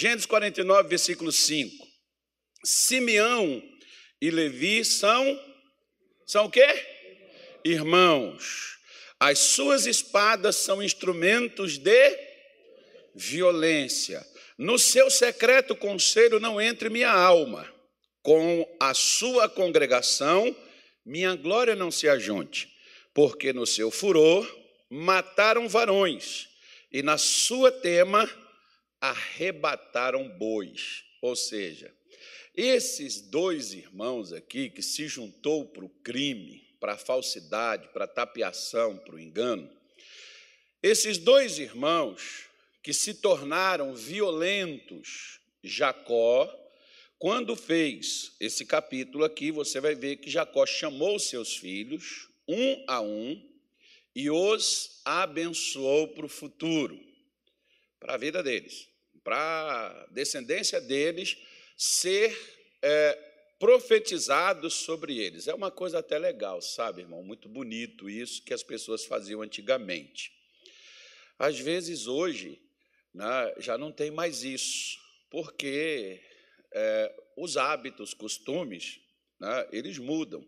Gênesis 49, versículo 5. Simeão e Levi são são o quê? Irmãos. As suas espadas são instrumentos de violência. No seu secreto conselho não entre minha alma. Com a sua congregação, minha glória não se ajunte, porque no seu furor mataram varões, e na sua tema arrebataram bois. Ou seja, esses dois irmãos aqui que se juntou para o crime, para a falsidade, para a tapiação, para o engano, esses dois irmãos que se tornaram violentos, Jacó, quando fez esse capítulo aqui, você vai ver que Jacó chamou seus filhos, um a um, e os abençoou para o futuro, para a vida deles, para a descendência deles ser é, sobre eles. É uma coisa até legal, sabe, irmão? Muito bonito isso que as pessoas faziam antigamente. Às vezes, hoje, né, já não tem mais isso, porque é, os hábitos, costumes, né, eles mudam.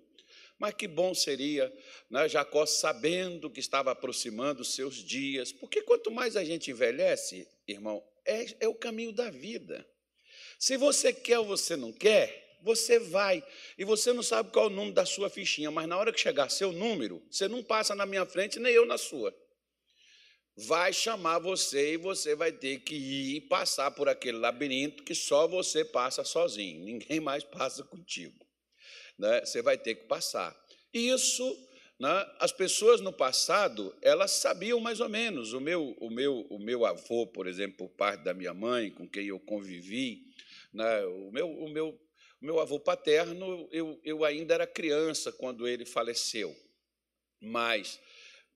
Mas que bom seria né, Jacó sabendo que estava aproximando os seus dias, porque quanto mais a gente envelhece, irmão, é, é o caminho da vida. Se você quer ou você não quer, você vai. E você não sabe qual é o número da sua fichinha, mas na hora que chegar seu número, você não passa na minha frente, nem eu na sua. Vai chamar você e você vai ter que ir e passar por aquele labirinto que só você passa sozinho, ninguém mais passa contigo. Né? Você vai ter que passar. Isso? As pessoas no passado, elas sabiam mais ou menos. O meu, o meu, o meu avô, por exemplo, por parte da minha mãe, com quem eu convivi, né? O, meu, o, meu, o meu avô paterno, eu, eu ainda era criança quando ele faleceu, mas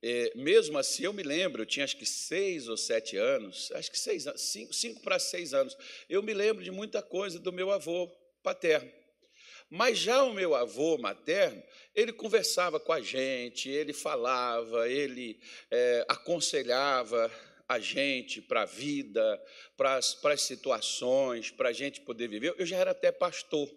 é, mesmo assim, eu me lembro, eu tinha acho que seis ou sete anos, acho que seis, cinco, cinco para seis anos, eu me lembro de muita coisa do meu avô paterno. Mas já o meu avô materno, ele conversava com a gente, ele falava, ele é, aconselhava, a gente para a vida, para as, situações, para a gente poder viver. Eu já era até pastor.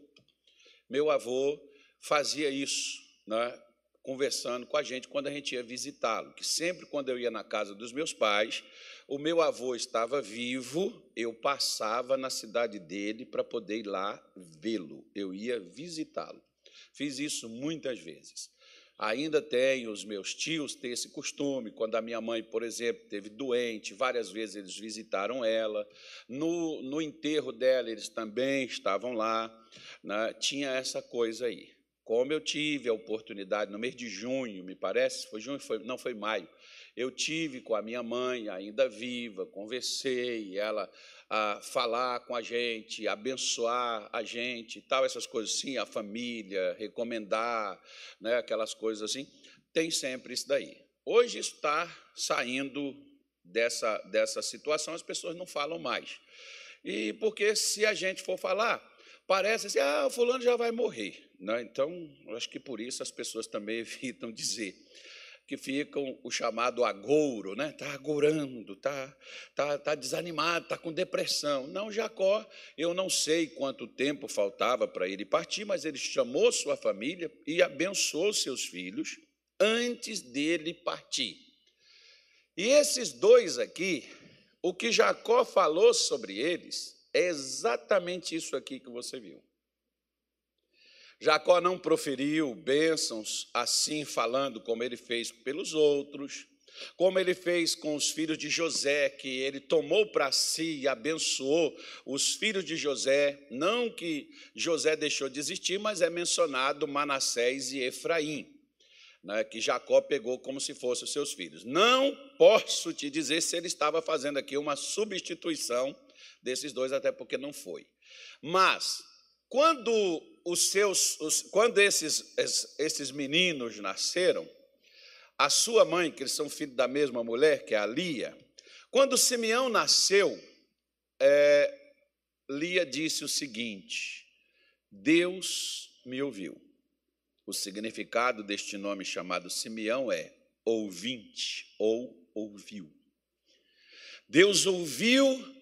Meu avô fazia isso, né? Conversando com a gente quando a gente ia visitá-lo, que sempre quando eu ia na casa dos meus pais, o meu avô estava vivo, eu passava na cidade dele para poder ir lá vê-lo, eu ia visitá-lo. Fiz isso muitas vezes. Ainda tenho, os meus tios têm esse costume. Quando a minha mãe, por exemplo, teve doente, várias vezes eles visitaram ela. No, no enterro dela, eles também estavam lá. Né? Tinha essa coisa aí. Como eu tive a oportunidade no mês de junho, me parece, foi junho, foi, não foi maio, eu tive com a minha mãe, ainda viva, conversei, ela a falar com a gente, abençoar a gente, tal, essas coisas assim, a família, recomendar, né, aquelas coisas assim, tem sempre isso daí. Hoje está saindo dessa, dessa situação, as pessoas não falam mais. E porque se a gente for falar, parece assim, ah, o fulano já vai morrer. Né? Então, acho que por isso as pessoas também evitam dizer que ficam o chamado agouro, né? Está agourando, está tá, tá desanimado, está com depressão. Não, Jacó, eu não sei quanto tempo faltava para ele partir, mas ele chamou sua família e abençoou seus filhos antes dele partir. E esses dois aqui, o que Jacó falou sobre eles é exatamente isso aqui que você viu. Jacó não proferiu bênçãos assim falando como ele fez pelos outros, como ele fez com os filhos de José, que ele tomou para si e abençoou os filhos de José, não que José deixou de existir, mas é mencionado Manassés e Efraim, né, que Jacó pegou como se fossem os seus filhos. Não posso te dizer se ele estava fazendo aqui uma substituição desses dois, até porque não foi. Mas, quando os seus, os, quando esses, esses meninos nasceram, a sua mãe, que eles são filhos da mesma mulher, que é a Lia, quando Simeão nasceu, é, Lia disse o seguinte: Deus me ouviu. O significado deste nome chamado Simeão é ouvinte ou ouviu. Deus ouviu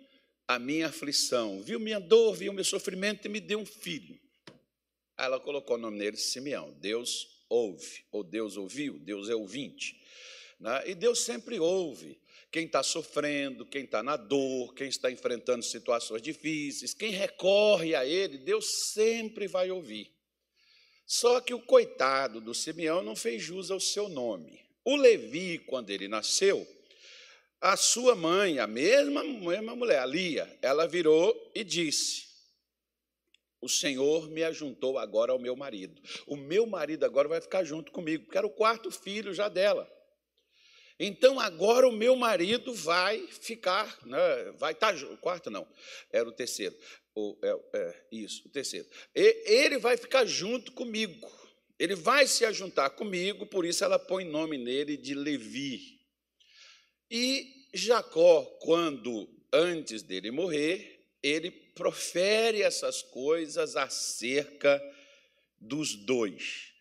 a minha aflição, viu minha dor, viu meu sofrimento e me deu um filho. Ela colocou o nome dele Simeão. Deus ouve, ou Deus ouviu, Deus é ouvinte. Né? E Deus sempre ouve quem está sofrendo, quem está na dor, quem está enfrentando situações difíceis, quem recorre a Ele, Deus sempre vai ouvir. Só que o coitado do Simeão não fez jus ao seu nome. O Levi, quando ele nasceu, a sua mãe, a mesma, mesma mulher, a Lia, ela virou e disse: O Senhor me ajuntou agora ao meu marido. O meu marido agora vai ficar junto comigo, porque era o quarto filho já dela. Então agora o meu marido vai ficar, né, vai estar, o quarto não, era o terceiro, o, é, é, isso, o terceiro. E, ele vai ficar junto comigo, ele vai se ajuntar comigo, por isso ela põe nome nele de Levi. E Jacó, quando antes dele morrer, ele profere essas coisas acerca dos dois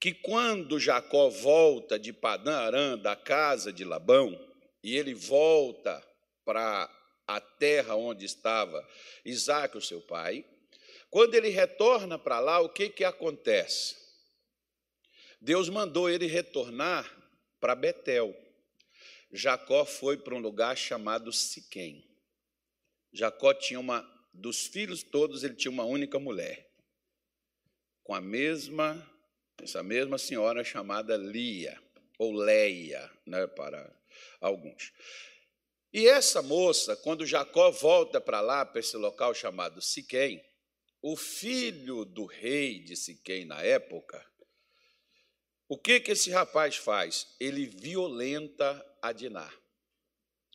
que quando Jacó volta de Padã Arã, da casa de Labão, e ele volta para a terra onde estava Isaac, o seu pai, quando ele retorna para lá, o que, que acontece? Deus mandou ele retornar para Betel. Jacó foi para um lugar chamado Siquém. Jacó tinha uma, dos filhos todos, ele tinha uma única mulher, com a mesma essa mesma senhora chamada Lia, ou Leia, né, para alguns. E essa moça, quando Jacó volta para lá, para esse local chamado Siquém, o filho do rei de Siquém na época, o que, que esse rapaz faz? Ele violenta a Diná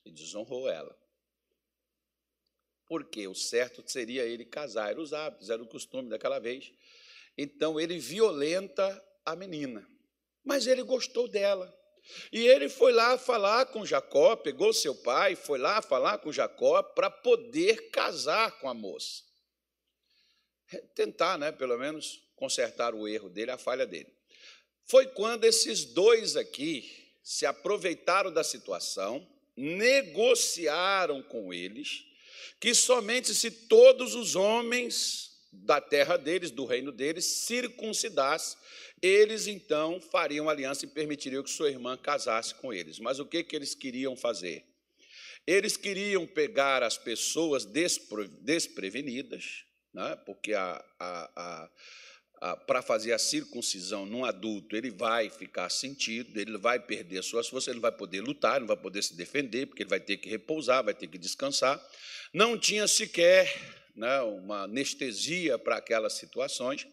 e desonrou ela. Porque o certo seria ele casar, eram os hábitos, era o costume daquela vez. Então ele violenta a menina, mas ele gostou dela. E ele foi lá falar com Jacó, pegou seu pai, foi lá falar com Jacó para poder casar com a moça. Tentar, né, pelo menos, consertar o erro dele, a falha dele. Foi quando esses dois aqui se aproveitaram da situação, negociaram com eles, que somente se todos os homens da terra deles, do reino deles, circuncidasse, eles então fariam aliança e permitiriam que sua irmã casasse com eles. Mas o que, que eles queriam fazer? Eles queriam pegar as pessoas desprevenidas, né? porque a, a, a, para fazer a circuncisão num adulto, ele vai ficar sentido, ele vai perder suas forças, ele não vai poder lutar, não vai poder se defender, porque ele vai ter que repousar, vai ter que descansar. Não tinha sequer né, uma anestesia para aquelas situações,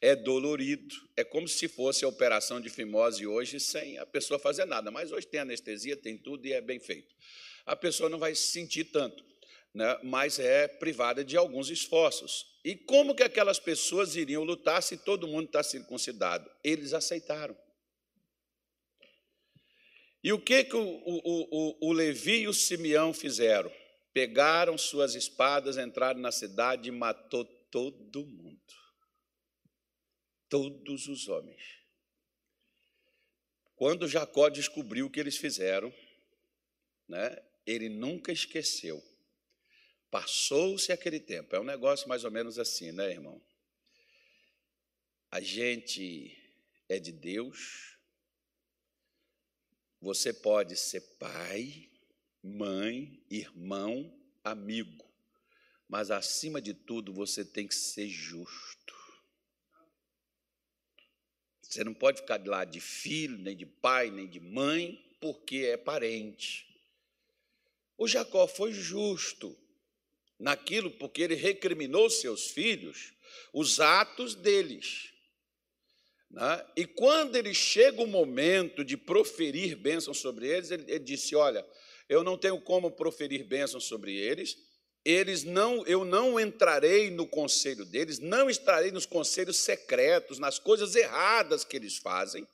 é dolorido, é como se fosse a operação de fimose hoje sem a pessoa fazer nada, mas hoje tem anestesia, tem tudo e é bem feito. A pessoa não vai se sentir tanto, né, mas é privada de alguns esforços. E como que aquelas pessoas iriam lutar se todo mundo está circuncidado? Eles aceitaram. E o que, que o, o, o, o Levi e o Simeão fizeram? pegaram suas espadas, entraram na cidade e matou todo mundo. Todos os homens. Quando Jacó descobriu o que eles fizeram, né, ele nunca esqueceu. Passou-se aquele tempo. É um negócio mais ou menos assim, né, irmão? A gente é de Deus. Você pode ser pai, mãe, irmão, amigo. Mas acima de tudo, você tem que ser justo. Você não pode ficar de lado de filho, nem de pai, nem de mãe, porque é parente. O Jacó foi justo naquilo porque ele recriminou seus filhos os atos deles. Né? E quando ele chega o momento de proferir bênçãos sobre eles, ele, ele disse: Olha, eu não tenho como proferir bênçãos sobre eles, eles não, eu não entrarei no conselho deles, não estarei nos conselhos secretos, nas coisas erradas que eles fazem,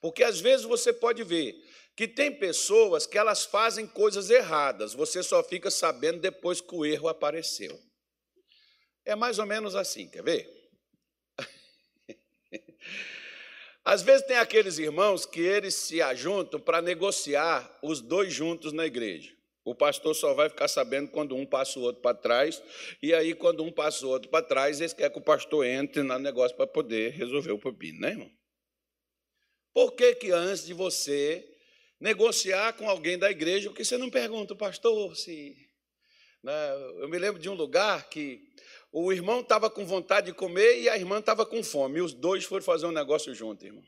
porque às vezes você pode ver que tem pessoas que elas fazem coisas erradas, você só fica sabendo depois que o erro apareceu. É mais ou menos assim, quer ver? Às vezes tem aqueles irmãos que eles se ajuntam para negociar os dois juntos na igreja. O pastor só vai ficar sabendo quando um passa o outro para trás, e aí, quando um passa o outro para trás, eles querem que o pastor entre no negócio para poder resolver o pepino, né, irmão? Por que, que antes de você negociar com alguém da igreja, por que você não pergunta, pastor, se. Né? Eu me lembro de um lugar que o irmão estava com vontade de comer e a irmã estava com fome, e os dois foram fazer um negócio junto, irmão.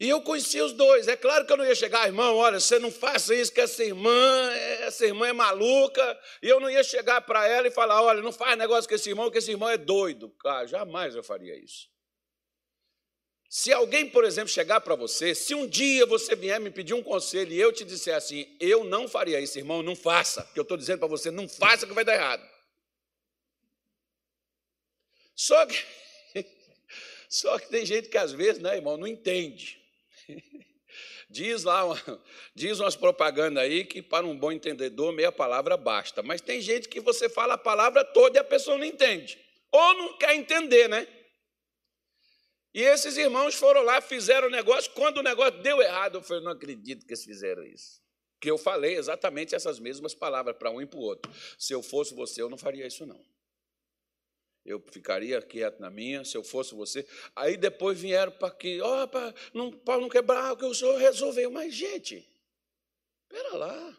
E eu conhecia os dois. É claro que eu não ia chegar, irmão, olha, você não faça isso, que essa irmã, essa irmã é maluca. E eu não ia chegar para ela e falar, olha, não faz negócio com esse irmão, que esse irmão é doido. Cara, jamais eu faria isso. Se alguém, por exemplo, chegar para você, se um dia você vier me pedir um conselho e eu te disser assim, eu não faria isso, irmão, não faça, porque eu estou dizendo para você, não faça que vai dar errado. Só que, só que tem gente que às vezes, né, irmão, não entende. Diz lá, diz umas propagandas aí que para um bom entendedor meia palavra basta. Mas tem gente que você fala a palavra toda e a pessoa não entende. Ou não quer entender, né? E esses irmãos foram lá, fizeram o negócio. Quando o negócio deu errado, eu falei, não acredito que eles fizeram isso. Que eu falei exatamente essas mesmas palavras para um e para o outro. Se eu fosse você, eu não faria isso, não eu ficaria quieto na minha, se eu fosse você. Aí depois vieram para aqui, ó, oh, para não, quebrar o que o senhor resolveu. Mas, gente, espera lá.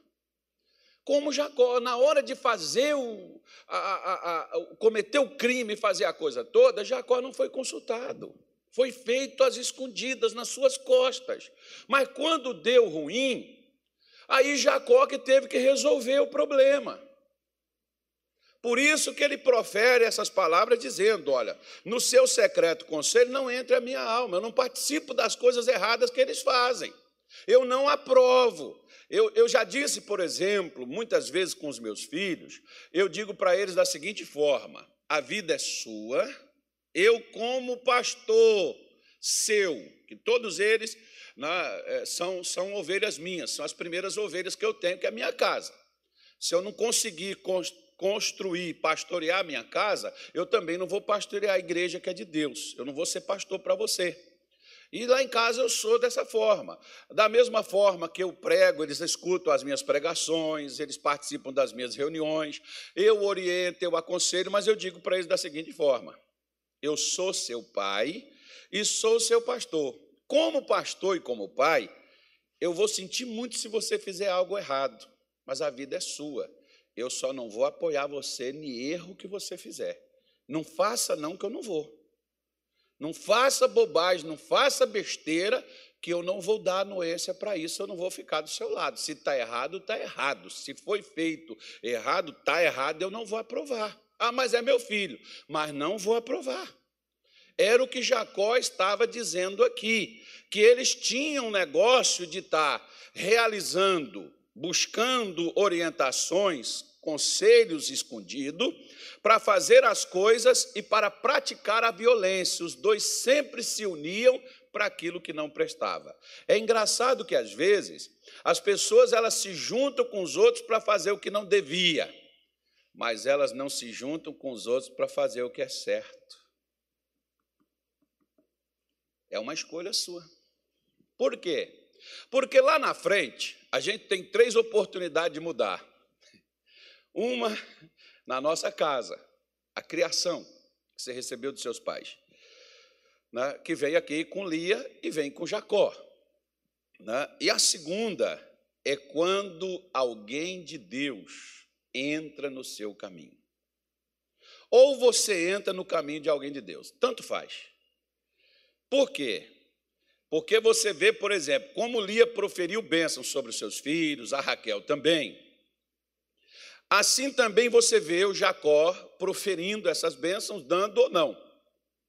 Como Jacó, na hora de fazer o, a, a, a, cometer o crime e fazer a coisa toda, Jacó não foi consultado. Foi feito às escondidas nas suas costas. Mas quando deu ruim, aí Jacó que teve que resolver o problema. Por isso que ele profere essas palavras dizendo: Olha, no seu secreto conselho não entra a minha alma, eu não participo das coisas erradas que eles fazem, eu não aprovo. Eu, eu já disse, por exemplo, muitas vezes com os meus filhos, eu digo para eles da seguinte forma: a vida é sua, eu, como pastor seu, que todos eles né, é, são, são ovelhas minhas, são as primeiras ovelhas que eu tenho, que é a minha casa. Se eu não conseguir construir, pastorear a minha casa, eu também não vou pastorear a igreja que é de Deus. Eu não vou ser pastor para você. E lá em casa eu sou dessa forma. Da mesma forma que eu prego, eles escutam as minhas pregações, eles participam das minhas reuniões, eu oriento, eu aconselho, mas eu digo para eles da seguinte forma: eu sou seu pai e sou seu pastor. Como pastor e como pai, eu vou sentir muito se você fizer algo errado, mas a vida é sua. Eu só não vou apoiar você no erro que você fizer. Não faça não que eu não vou. Não faça bobagem, não faça besteira, que eu não vou dar anuência para isso, eu não vou ficar do seu lado. Se está errado, está errado. Se foi feito errado, está errado, eu não vou aprovar. Ah, mas é meu filho. Mas não vou aprovar. Era o que Jacó estava dizendo aqui, que eles tinham negócio de estar tá realizando buscando orientações, conselhos escondidos, para fazer as coisas e para praticar a violência. Os dois sempre se uniam para aquilo que não prestava. É engraçado que às vezes as pessoas elas se juntam com os outros para fazer o que não devia, mas elas não se juntam com os outros para fazer o que é certo. É uma escolha sua. Por quê? Porque lá na frente, a gente tem três oportunidades de mudar. Uma na nossa casa, a criação que você recebeu dos seus pais, né, que vem aqui com Lia e vem com Jacó. Né? E a segunda é quando alguém de Deus entra no seu caminho. Ou você entra no caminho de alguém de Deus, tanto faz. Por quê? Porque você vê, por exemplo, como Lia proferiu bênçãos sobre os seus filhos, a Raquel também. Assim também você vê o Jacó proferindo essas bênçãos, dando ou não.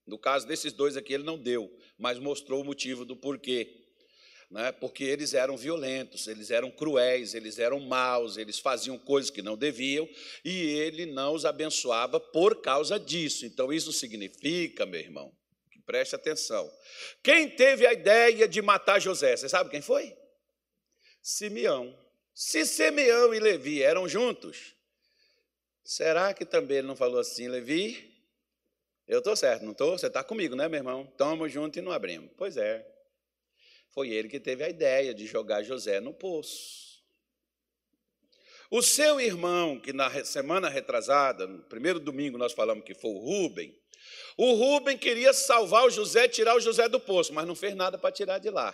No caso desses dois aqui, ele não deu, mas mostrou o motivo do porquê. Né? Porque eles eram violentos, eles eram cruéis, eles eram maus, eles faziam coisas que não deviam e ele não os abençoava por causa disso. Então, isso significa, meu irmão, Preste atenção. Quem teve a ideia de matar José? Você sabe quem foi? Simeão. Se Simeão e Levi eram juntos, será que também ele não falou assim, Levi? Eu estou certo, não estou? Você está comigo, né, meu irmão? Estamos juntos e não abrimos. Pois é. Foi ele que teve a ideia de jogar José no poço. O seu irmão, que na semana retrasada, no primeiro domingo nós falamos que foi o Rubem, o Rubem queria salvar o José, tirar o José do poço, mas não fez nada para tirar de lá.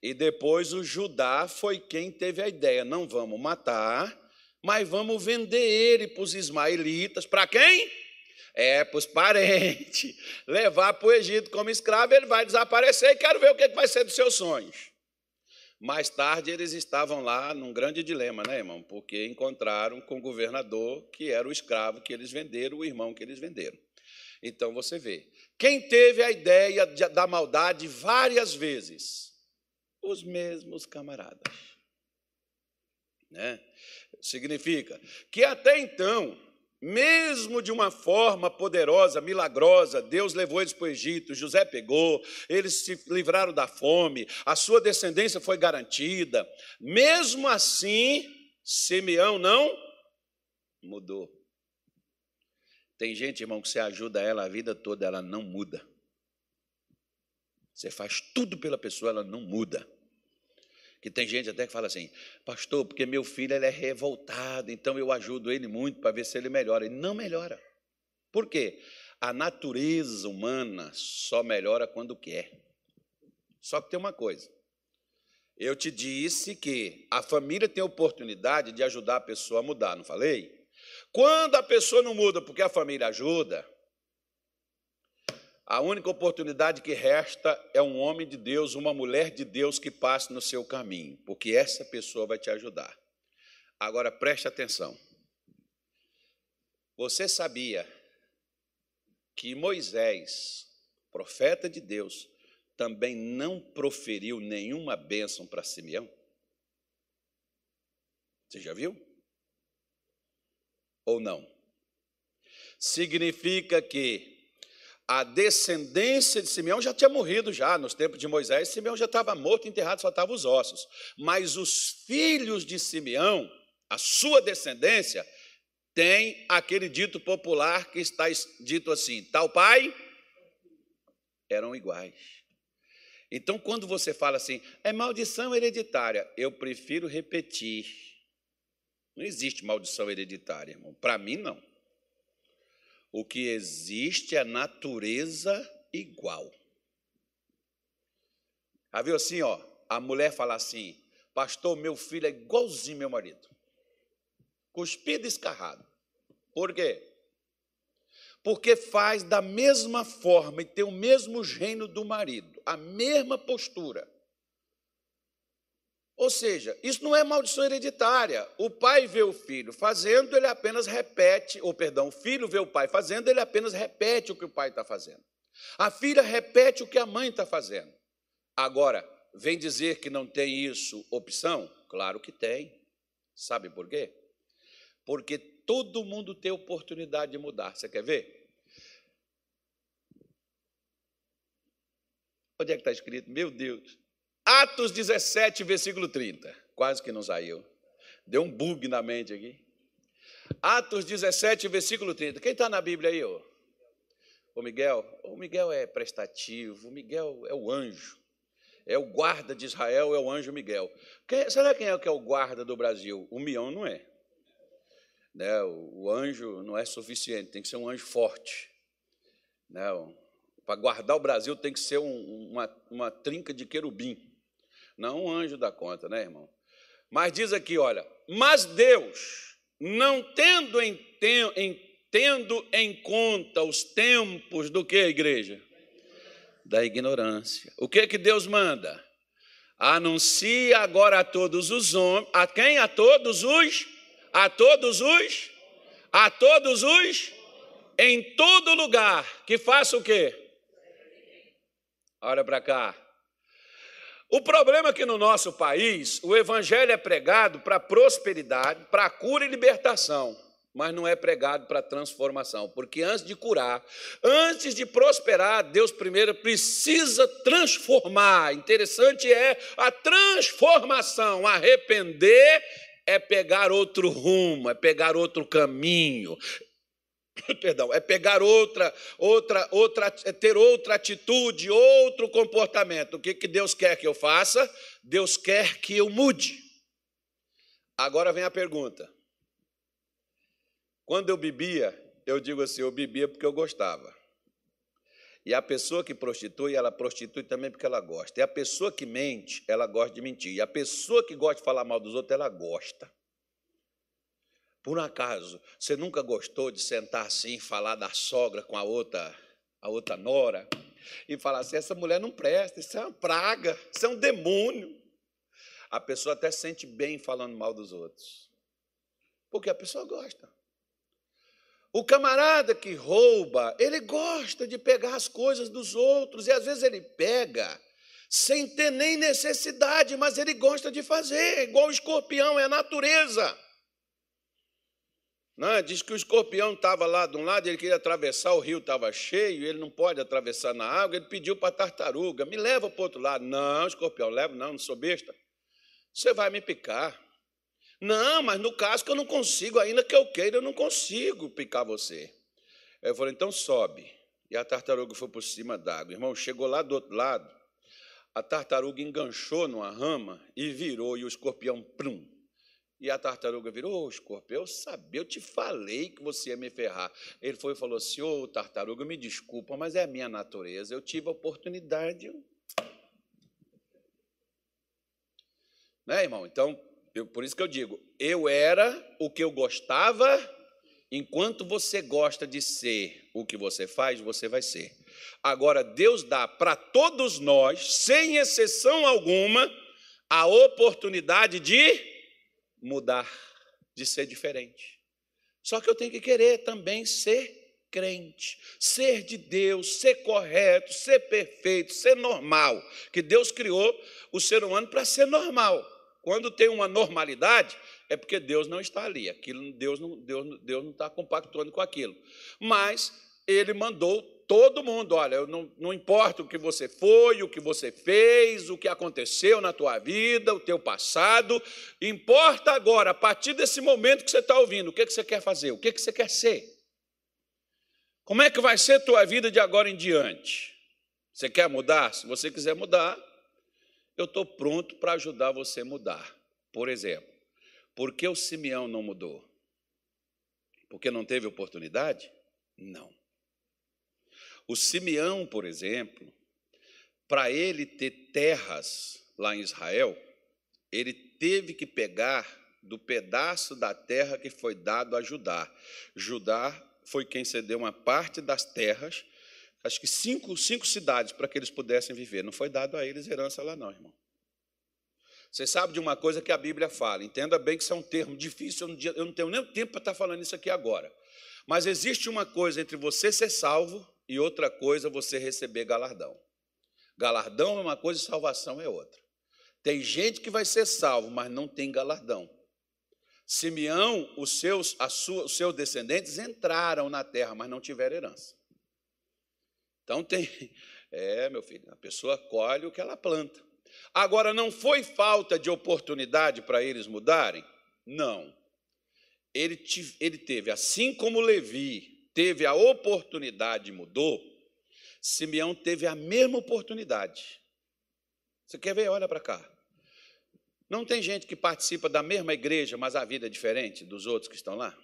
E depois o Judá foi quem teve a ideia: não vamos matar, mas vamos vender ele para os ismaelitas. Para quem? É, para os parentes. Levar para o Egito como escravo, ele vai desaparecer e quero ver o que vai ser dos seus sonhos. Mais tarde eles estavam lá num grande dilema, né, irmão? Porque encontraram com o governador que era o escravo que eles venderam, o irmão que eles venderam. Então você vê, quem teve a ideia da maldade várias vezes? Os mesmos camaradas. Né? Significa que até então mesmo de uma forma poderosa, milagrosa, Deus levou eles para o Egito, José pegou, eles se livraram da fome, a sua descendência foi garantida. Mesmo assim, Simeão não mudou. Tem gente, irmão, que você ajuda ela a vida toda, ela não muda. Você faz tudo pela pessoa, ela não muda. Que tem gente até que fala assim, pastor, porque meu filho ele é revoltado, então eu ajudo ele muito para ver se ele melhora. Ele não melhora. Por quê? A natureza humana só melhora quando quer. Só que tem uma coisa. Eu te disse que a família tem a oportunidade de ajudar a pessoa a mudar, não falei? Quando a pessoa não muda porque a família ajuda, a única oportunidade que resta é um homem de Deus, uma mulher de Deus que passe no seu caminho, porque essa pessoa vai te ajudar. Agora preste atenção. Você sabia que Moisés, profeta de Deus, também não proferiu nenhuma bênção para Simeão? Você já viu? Ou não? Significa que a descendência de Simeão já tinha morrido já nos tempos de Moisés, Simeão já estava morto, enterrado, só estavam os ossos. Mas os filhos de Simeão, a sua descendência, tem aquele dito popular que está dito assim: tal pai eram iguais. Então, quando você fala assim, é maldição hereditária, eu prefiro repetir. Não existe maldição hereditária, irmão. Para mim, não. O que existe é natureza igual. Já viu assim, ó? A mulher fala assim: Pastor, meu filho é igualzinho meu marido. Cuspido e escarrado. Por quê? Porque faz da mesma forma e tem o mesmo gênio do marido, a mesma postura. Ou seja, isso não é maldição hereditária. O pai vê o filho fazendo, ele apenas repete, ou perdão, o filho vê o pai fazendo, ele apenas repete o que o pai está fazendo. A filha repete o que a mãe está fazendo. Agora, vem dizer que não tem isso opção? Claro que tem. Sabe por quê? Porque todo mundo tem oportunidade de mudar. Você quer ver? Onde é que está escrito? Meu Deus. Atos 17, versículo 30. Quase que não saiu. Deu um bug na mente aqui. Atos 17, versículo 30. Quem está na Bíblia aí? Ô? O Miguel? O Miguel é prestativo, o Miguel é o anjo. É o guarda de Israel, é o anjo Miguel. Quem, será quem é que é o guarda do Brasil? O Mião não é. Né? O, anjo não é suficiente, tem que ser um anjo forte. Né? Para guardar o Brasil tem que ser um, uma, uma trinca de querubim. Não um anjo da conta, né, irmão? Mas diz aqui, olha, mas Deus, não tendo em, em, tendo em conta os tempos do que, igreja? Da ignorância. O que que Deus manda? Anuncia agora a todos os homens, a quem? A todos os, a todos os, a todos os, em todo lugar, que faça o quê? Olha para cá. O problema é que no nosso país o evangelho é pregado para prosperidade, para cura e libertação, mas não é pregado para transformação, porque antes de curar, antes de prosperar, Deus primeiro precisa transformar. Interessante é a transformação, arrepender é pegar outro rumo, é pegar outro caminho, perdão, é pegar outra, outra, outra, é ter outra atitude, outro comportamento. O que, que Deus quer que eu faça? Deus quer que eu mude. Agora vem a pergunta. Quando eu bebia, eu digo assim, eu bebia porque eu gostava. E a pessoa que prostitui, ela prostitui também porque ela gosta. E a pessoa que mente, ela gosta de mentir. E a pessoa que gosta de falar mal dos outros, ela gosta. Por acaso, você nunca gostou de sentar assim e falar da sogra com a outra, a outra nora? E falar assim: essa mulher não presta, isso é uma praga, isso é um demônio. A pessoa até sente bem falando mal dos outros. Porque a pessoa gosta. O camarada que rouba, ele gosta de pegar as coisas dos outros, e às vezes ele pega sem ter nem necessidade, mas ele gosta de fazer, igual o escorpião, é a natureza. Não, diz que o escorpião estava lá de um lado, ele queria atravessar, o rio estava cheio, ele não pode atravessar na água, ele pediu para a tartaruga, me leva para o outro lado. Não, escorpião, leva, não, não sou besta. Você vai me picar. Não, mas no caso que eu não consigo, ainda que eu queira, eu não consigo picar você. Eu falei, então sobe. E a tartaruga foi por cima d'água. Irmão, chegou lá do outro lado, a tartaruga enganchou numa rama e virou, e o escorpião. E a tartaruga virou, oh, escorpião, eu sabia, eu te falei que você ia me ferrar. Ele foi e falou assim, ô oh, tartaruga, me desculpa, mas é a minha natureza, eu tive a oportunidade. Né, irmão? Então, eu, por isso que eu digo, eu era o que eu gostava, enquanto você gosta de ser o que você faz, você vai ser. Agora, Deus dá para todos nós, sem exceção alguma, a oportunidade de mudar, de ser diferente. Só que eu tenho que querer também ser crente, ser de Deus, ser correto, ser perfeito, ser normal. Que Deus criou o ser humano para ser normal. Quando tem uma normalidade, é porque Deus não está ali. Aquilo, Deus não, Deus, Deus não está compactuando com aquilo. Mas ele mandou todo mundo, olha, não, não importa o que você foi, o que você fez, o que aconteceu na tua vida, o teu passado, importa agora, a partir desse momento que você está ouvindo, o que, que você quer fazer, o que, que você quer ser. Como é que vai ser a tua vida de agora em diante? Você quer mudar? Se você quiser mudar, eu estou pronto para ajudar você a mudar. Por exemplo, por que o Simeão não mudou? Porque não teve oportunidade? Não. O Simeão, por exemplo, para ele ter terras lá em Israel, ele teve que pegar do pedaço da terra que foi dado a Judá. Judá foi quem cedeu uma parte das terras acho que cinco, cinco cidades para que eles pudessem viver. Não foi dado a eles herança lá, não, irmão. Você sabe de uma coisa que a Bíblia fala, entenda bem que isso é um termo difícil, eu não tenho nem tempo para estar falando isso aqui agora. Mas existe uma coisa entre você ser salvo e outra coisa você receber galardão. Galardão é uma coisa e salvação é outra. Tem gente que vai ser salvo, mas não tem galardão. Simeão, os seus, sua, os seus descendentes entraram na terra, mas não tiveram herança. Então tem, é, meu filho, a pessoa colhe o que ela planta. Agora, não foi falta de oportunidade para eles mudarem? Não. Ele, ele teve, assim como Levi teve a oportunidade e mudou, Simeão teve a mesma oportunidade. Você quer ver? Olha para cá. Não tem gente que participa da mesma igreja, mas a vida é diferente dos outros que estão lá?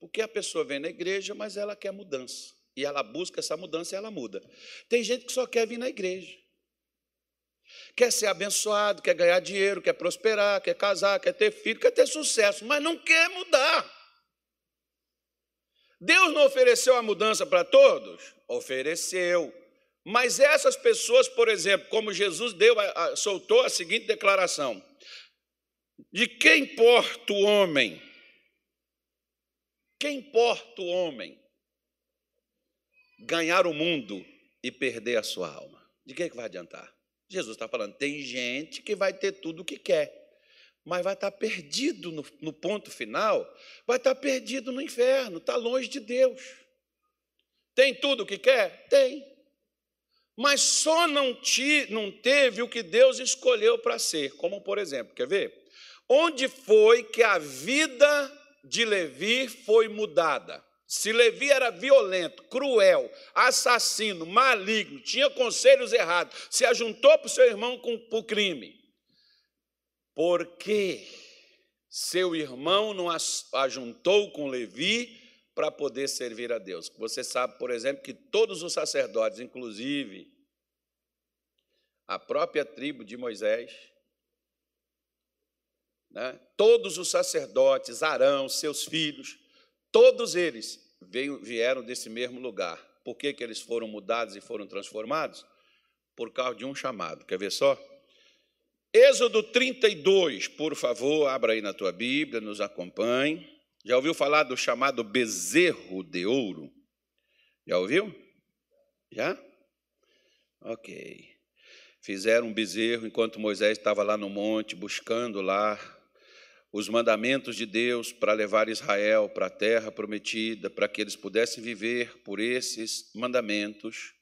Porque a pessoa vem na igreja, mas ela quer mudança e ela busca essa mudança e ela muda. Tem gente que só quer vir na igreja. Quer ser abençoado, quer ganhar dinheiro, quer prosperar, quer casar, quer ter filho, quer ter sucesso, mas não quer mudar. Deus não ofereceu a mudança para todos? Ofereceu. Mas essas pessoas, por exemplo, como Jesus deu, soltou a seguinte declaração: De que importa o homem? Que importa o homem? ganhar o mundo e perder a sua alma. De que, é que vai adiantar? Jesus está falando, tem gente que vai ter tudo o que quer, mas vai estar perdido no, no ponto final, vai estar perdido no inferno, está longe de Deus. Tem tudo o que quer? Tem. Mas só não, te, não teve o que Deus escolheu para ser. Como, por exemplo, quer ver? Onde foi que a vida de Levi foi mudada? Se Levi era violento, cruel, assassino, maligno, tinha conselhos errados, se ajuntou para o seu irmão com o crime. Por quê? seu irmão não ajuntou com Levi para poder servir a Deus. Você sabe, por exemplo, que todos os sacerdotes, inclusive a própria tribo de Moisés, né, todos os sacerdotes, Arão, seus filhos, todos eles vieram desse mesmo lugar. Por que, que eles foram mudados e foram transformados? Por causa de um chamado. Quer ver só? Êxodo 32, por favor, abra aí na tua Bíblia, nos acompanhe. Já ouviu falar do chamado bezerro de ouro? Já ouviu? Já? Ok. Fizeram um bezerro enquanto Moisés estava lá no monte, buscando lá os mandamentos de Deus para levar Israel para a terra prometida, para que eles pudessem viver por esses mandamentos.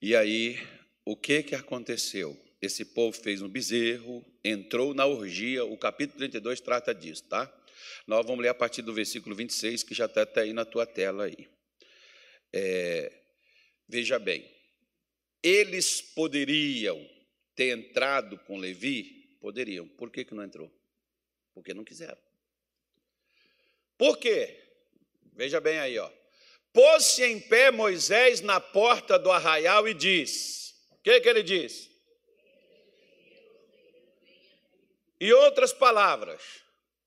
E aí, o que, que aconteceu? Esse povo fez um bezerro, entrou na orgia, o capítulo 32 trata disso, tá? Nós vamos ler a partir do versículo 26, que já está até aí na tua tela aí. É, veja bem, eles poderiam ter entrado com Levi? Poderiam. Por que, que não entrou? Porque não quiseram. Por quê? Veja bem aí, ó. Pôs-se em pé Moisés na porta do arraial e diz: O que, que ele diz? Em outras palavras,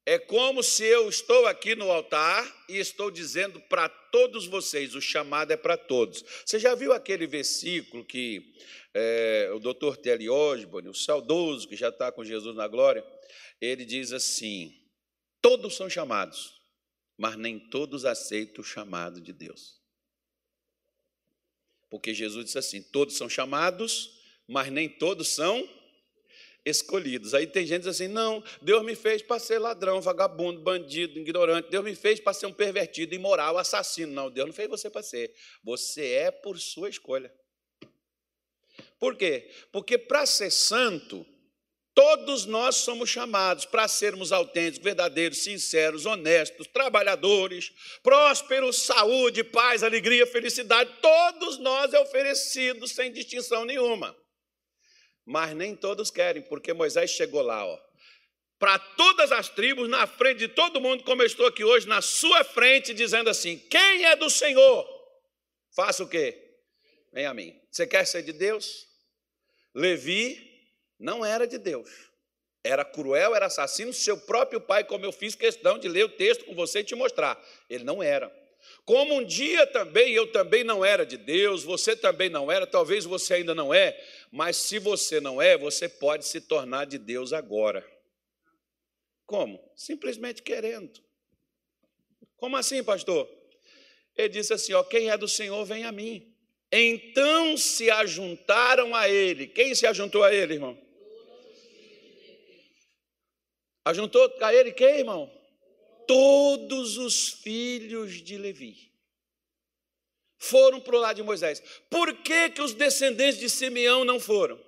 é como se eu estou aqui no altar e estou dizendo para todos vocês: o chamado é para todos. Você já viu aquele versículo que é, o doutor Telly Osborne, o saudoso que já está com Jesus na glória, ele diz assim: todos são chamados, mas nem todos aceitam o chamado de Deus. Porque Jesus disse assim: todos são chamados, mas nem todos são escolhidos. Aí tem gente assim: não, Deus me fez para ser ladrão, vagabundo, bandido, ignorante. Deus me fez para ser um pervertido, imoral, assassino. Não, Deus não fez você para ser. Você é por sua escolha. Por quê? Porque para ser santo, todos nós somos chamados para sermos autênticos, verdadeiros, sinceros, honestos, trabalhadores, prósperos, saúde, paz, alegria, felicidade. Todos nós é oferecido sem distinção nenhuma mas nem todos querem, porque Moisés chegou lá, ó, para todas as tribos, na frente de todo mundo, como eu estou aqui hoje, na sua frente, dizendo assim: quem é do Senhor? Faça o quê? Vem a mim. Você quer ser de Deus? Levi não era de Deus. Era cruel, era assassino, seu próprio pai, como eu fiz questão de ler o texto com você e te mostrar. Ele não era. Como um dia também eu também não era de Deus, você também não era, talvez você ainda não é, mas se você não é, você pode se tornar de Deus agora. Como? Simplesmente querendo. Como assim, pastor? Ele disse assim: ó, quem é do Senhor, vem a mim. Então se ajuntaram a ele. Quem se ajuntou a ele, irmão? Ajuntou a ele quem, irmão? Todos os filhos de Levi foram para o lado de Moisés. Por que, que os descendentes de Simeão não foram?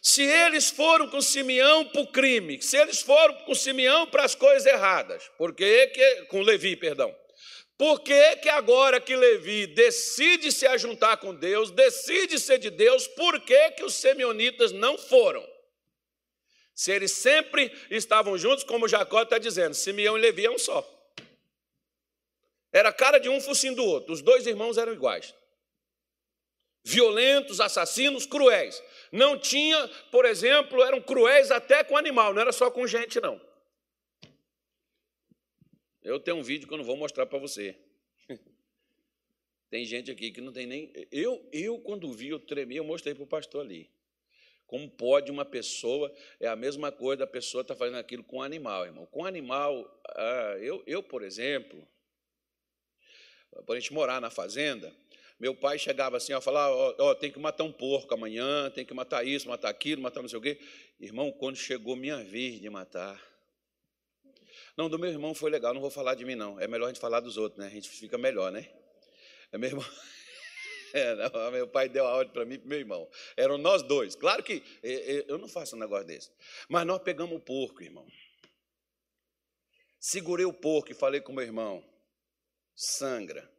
Se eles foram com Simeão para o crime, se eles foram com Simeão para as coisas erradas, por que, que com Levi, perdão. Por que, que agora que Levi decide se ajuntar com Deus, decide ser de Deus, por que, que os simeonitas não foram? Se eles sempre estavam juntos, como Jacó está dizendo, Simeão e Levi é um só. Era a cara de um focinho do outro. Os dois irmãos eram iguais. Violentos, assassinos, cruéis. Não tinha, por exemplo, eram cruéis até com animal, não era só com gente, não. Eu tenho um vídeo que eu não vou mostrar para você. Tem gente aqui que não tem nem. Eu, eu quando vi, eu tremi, eu mostrei para o pastor ali. Como pode uma pessoa, é a mesma coisa da pessoa estar tá fazendo aquilo com um animal, irmão. Com animal, ah, eu, eu, por exemplo, para a gente morar na fazenda, meu pai chegava assim, ó, falar, ó, ó, tem que matar um porco amanhã, tem que matar isso, matar aquilo, matar não sei o quê. Irmão, quando chegou minha vez de matar, não, do meu irmão foi legal, não vou falar de mim não. É melhor a gente falar dos outros, né? A gente fica melhor, né? É meu irmão. É, não, meu pai deu a ordem para mim e para meu irmão. Eram nós dois. Claro que eu não faço um negócio desse. Mas nós pegamos o porco, irmão. Segurei o porco e falei com meu irmão: sangra.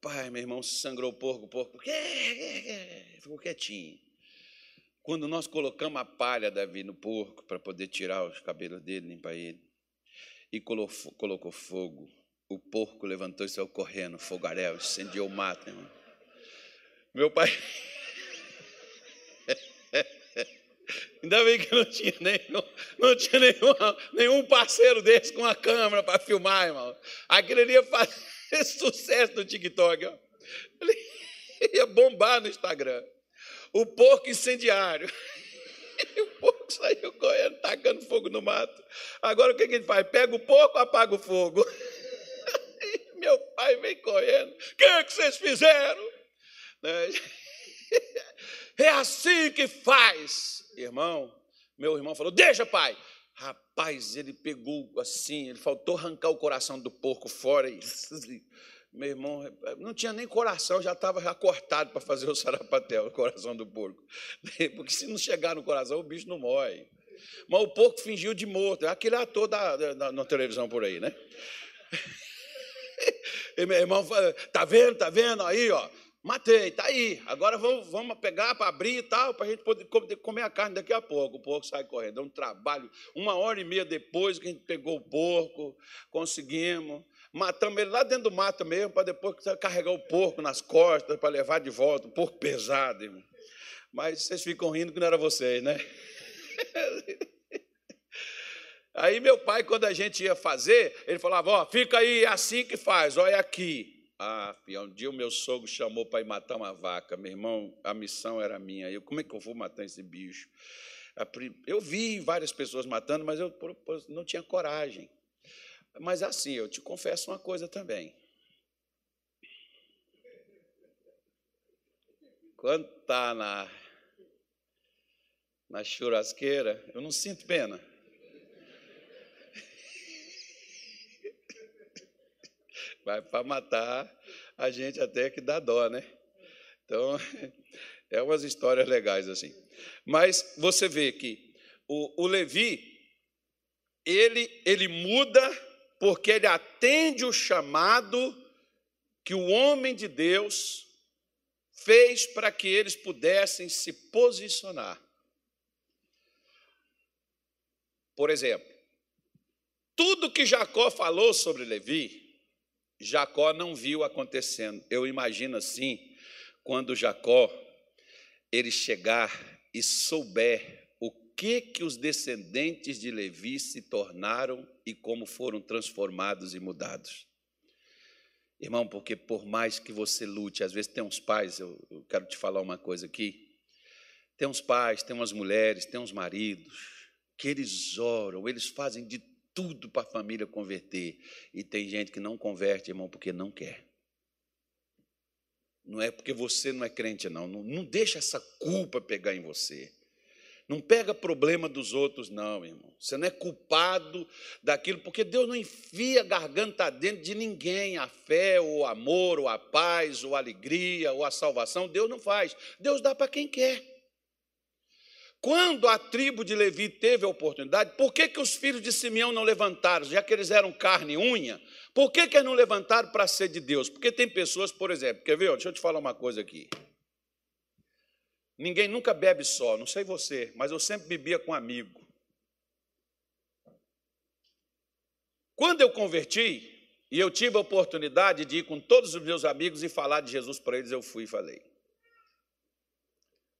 Pai, meu irmão sangrou o porco, o porco ficou quietinho. Quando nós colocamos a palha, Davi, no porco, para poder tirar os cabelos dele, limpar ele, e colocou fogo, o porco levantou e saiu correndo, fogaréu, incendiou o mato, irmão. Meu pai. Ainda bem que não tinha nenhum, não tinha nenhum, nenhum parceiro desse com a câmera para filmar, irmão. Ali ia fazer sucesso no TikTok. Ó. Ele ia bombar no Instagram. O porco incendiário. E o porco saiu correndo, tacando fogo no mato. Agora o que, que ele faz? Pega o porco, apaga o fogo. Meu pai vem correndo. O que, é que vocês fizeram? Né? É assim que faz. Irmão, meu irmão falou: Deixa, pai. Rapaz, ele pegou assim, ele faltou arrancar o coração do porco fora. E, meu irmão, não tinha nem coração, já estava cortado para fazer o sarapatel, o coração do porco. Porque se não chegar no coração, o bicho não morre. Mas o porco fingiu de morto. Aquele ator da, da, na televisão por aí, né? E meu irmão falou: tá vendo, tá vendo? Aí, ó, matei, tá aí. Agora vamos, vamos pegar para abrir e tal, para a gente poder comer a carne daqui a pouco. O porco sai correndo. Deu um trabalho. Uma hora e meia depois que a gente pegou o porco, conseguimos. Matamos ele lá dentro do mato mesmo, para depois carregar o porco nas costas, para levar de volta. Um porco pesado, irmão. Mas vocês ficam rindo que não era vocês, né? Aí meu pai, quando a gente ia fazer, ele falava, ó, fica aí, é assim que faz, olha aqui. Ah, um dia o meu sogro chamou para ir matar uma vaca. Meu irmão, a missão era minha. Eu, como é que eu vou matar esse bicho? Eu vi várias pessoas matando, mas eu não tinha coragem. Mas assim, eu te confesso uma coisa também. Quando está na, na churrasqueira, eu não sinto pena. Vai para matar a gente até que dá dó, né? Então, é umas histórias legais assim. Mas você vê que o, o Levi, ele, ele muda porque ele atende o chamado que o homem de Deus fez para que eles pudessem se posicionar. Por exemplo, tudo que Jacó falou sobre Levi, Jacó não viu acontecendo. Eu imagino assim, quando Jacó ele chegar e souber que, que os descendentes de Levi se tornaram e como foram transformados e mudados. Irmão, porque por mais que você lute, às vezes tem uns pais, eu, eu quero te falar uma coisa aqui. Tem uns pais, tem umas mulheres, tem uns maridos, que eles oram, eles fazem de tudo para a família converter. E tem gente que não converte, irmão, porque não quer. Não é porque você não é crente, não. Não, não deixa essa culpa pegar em você. Não pega problema dos outros, não, irmão. Você não é culpado daquilo, porque Deus não enfia a garganta dentro de ninguém. A fé, ou o amor, ou a paz, ou a alegria, ou a salvação, Deus não faz. Deus dá para quem quer. Quando a tribo de Levi teve a oportunidade, por que, que os filhos de Simeão não levantaram? Já que eles eram carne e unha, por que, que eles não levantaram para ser de Deus? Porque tem pessoas, por exemplo, quer ver? Deixa eu te falar uma coisa aqui. Ninguém nunca bebe só, não sei você, mas eu sempre bebia com amigo. Quando eu converti, e eu tive a oportunidade de ir com todos os meus amigos e falar de Jesus para eles, eu fui e falei.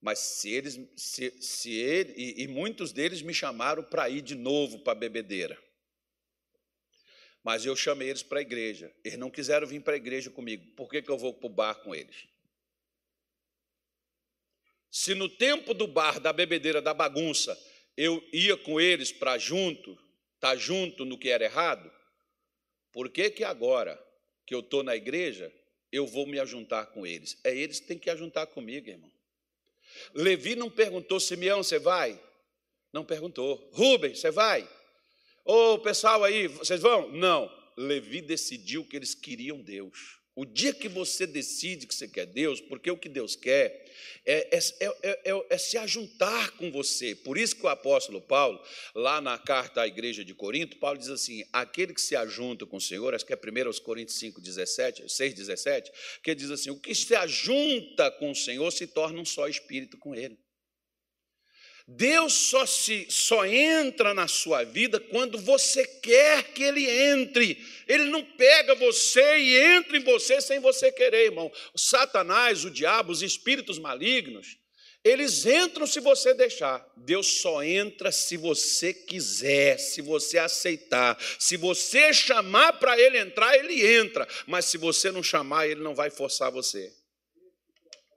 Mas se eles, se, se ele, e, e muitos deles me chamaram para ir de novo para a bebedeira. Mas eu chamei eles para a igreja. Eles não quiseram vir para a igreja comigo. Por que, que eu vou para o bar com eles? Se no tempo do bar, da bebedeira, da bagunça, eu ia com eles para junto, estar tá junto no que era errado, por que, que agora que eu estou na igreja, eu vou me ajuntar com eles? É eles que têm que ajuntar comigo, irmão. Levi não perguntou, Simeão, você vai? Não perguntou. Rubem, você vai? Ô, pessoal aí, vocês vão? Não. Levi decidiu que eles queriam Deus. O dia que você decide que você quer Deus, porque o que Deus quer é, é, é, é, se ajuntar com você. Por isso que o apóstolo Paulo, lá na carta à igreja de Corinto, Paulo diz assim: aquele que se ajunta com o Senhor, acho que é 1 Coríntios 5, 17, 6, 17, que diz assim: o que se ajunta com o Senhor se torna um só espírito com Ele. Deus só, se, só entra na sua vida quando você quer que Ele entre. Ele não pega você e entra em você sem você querer, irmão. O Satanás, o diabo, os espíritos malignos, eles entram se você deixar. Deus só entra se você quiser, se você aceitar. Se você chamar para ele entrar, ele entra. Mas se você não chamar, ele não vai forçar você.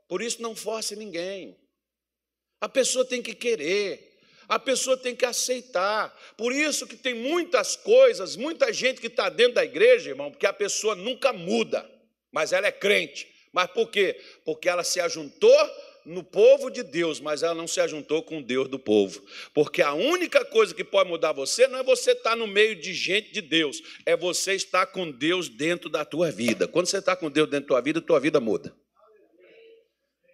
Por isso, não force ninguém. A pessoa tem que querer, a pessoa tem que aceitar. Por isso que tem muitas coisas, muita gente que está dentro da igreja, irmão, porque a pessoa nunca muda, mas ela é crente. Mas por quê? Porque ela se ajuntou no povo de Deus, mas ela não se ajuntou com o Deus do povo. Porque a única coisa que pode mudar você não é você estar no meio de gente de Deus, é você estar com Deus dentro da tua vida. Quando você está com Deus dentro da tua vida, tua vida muda.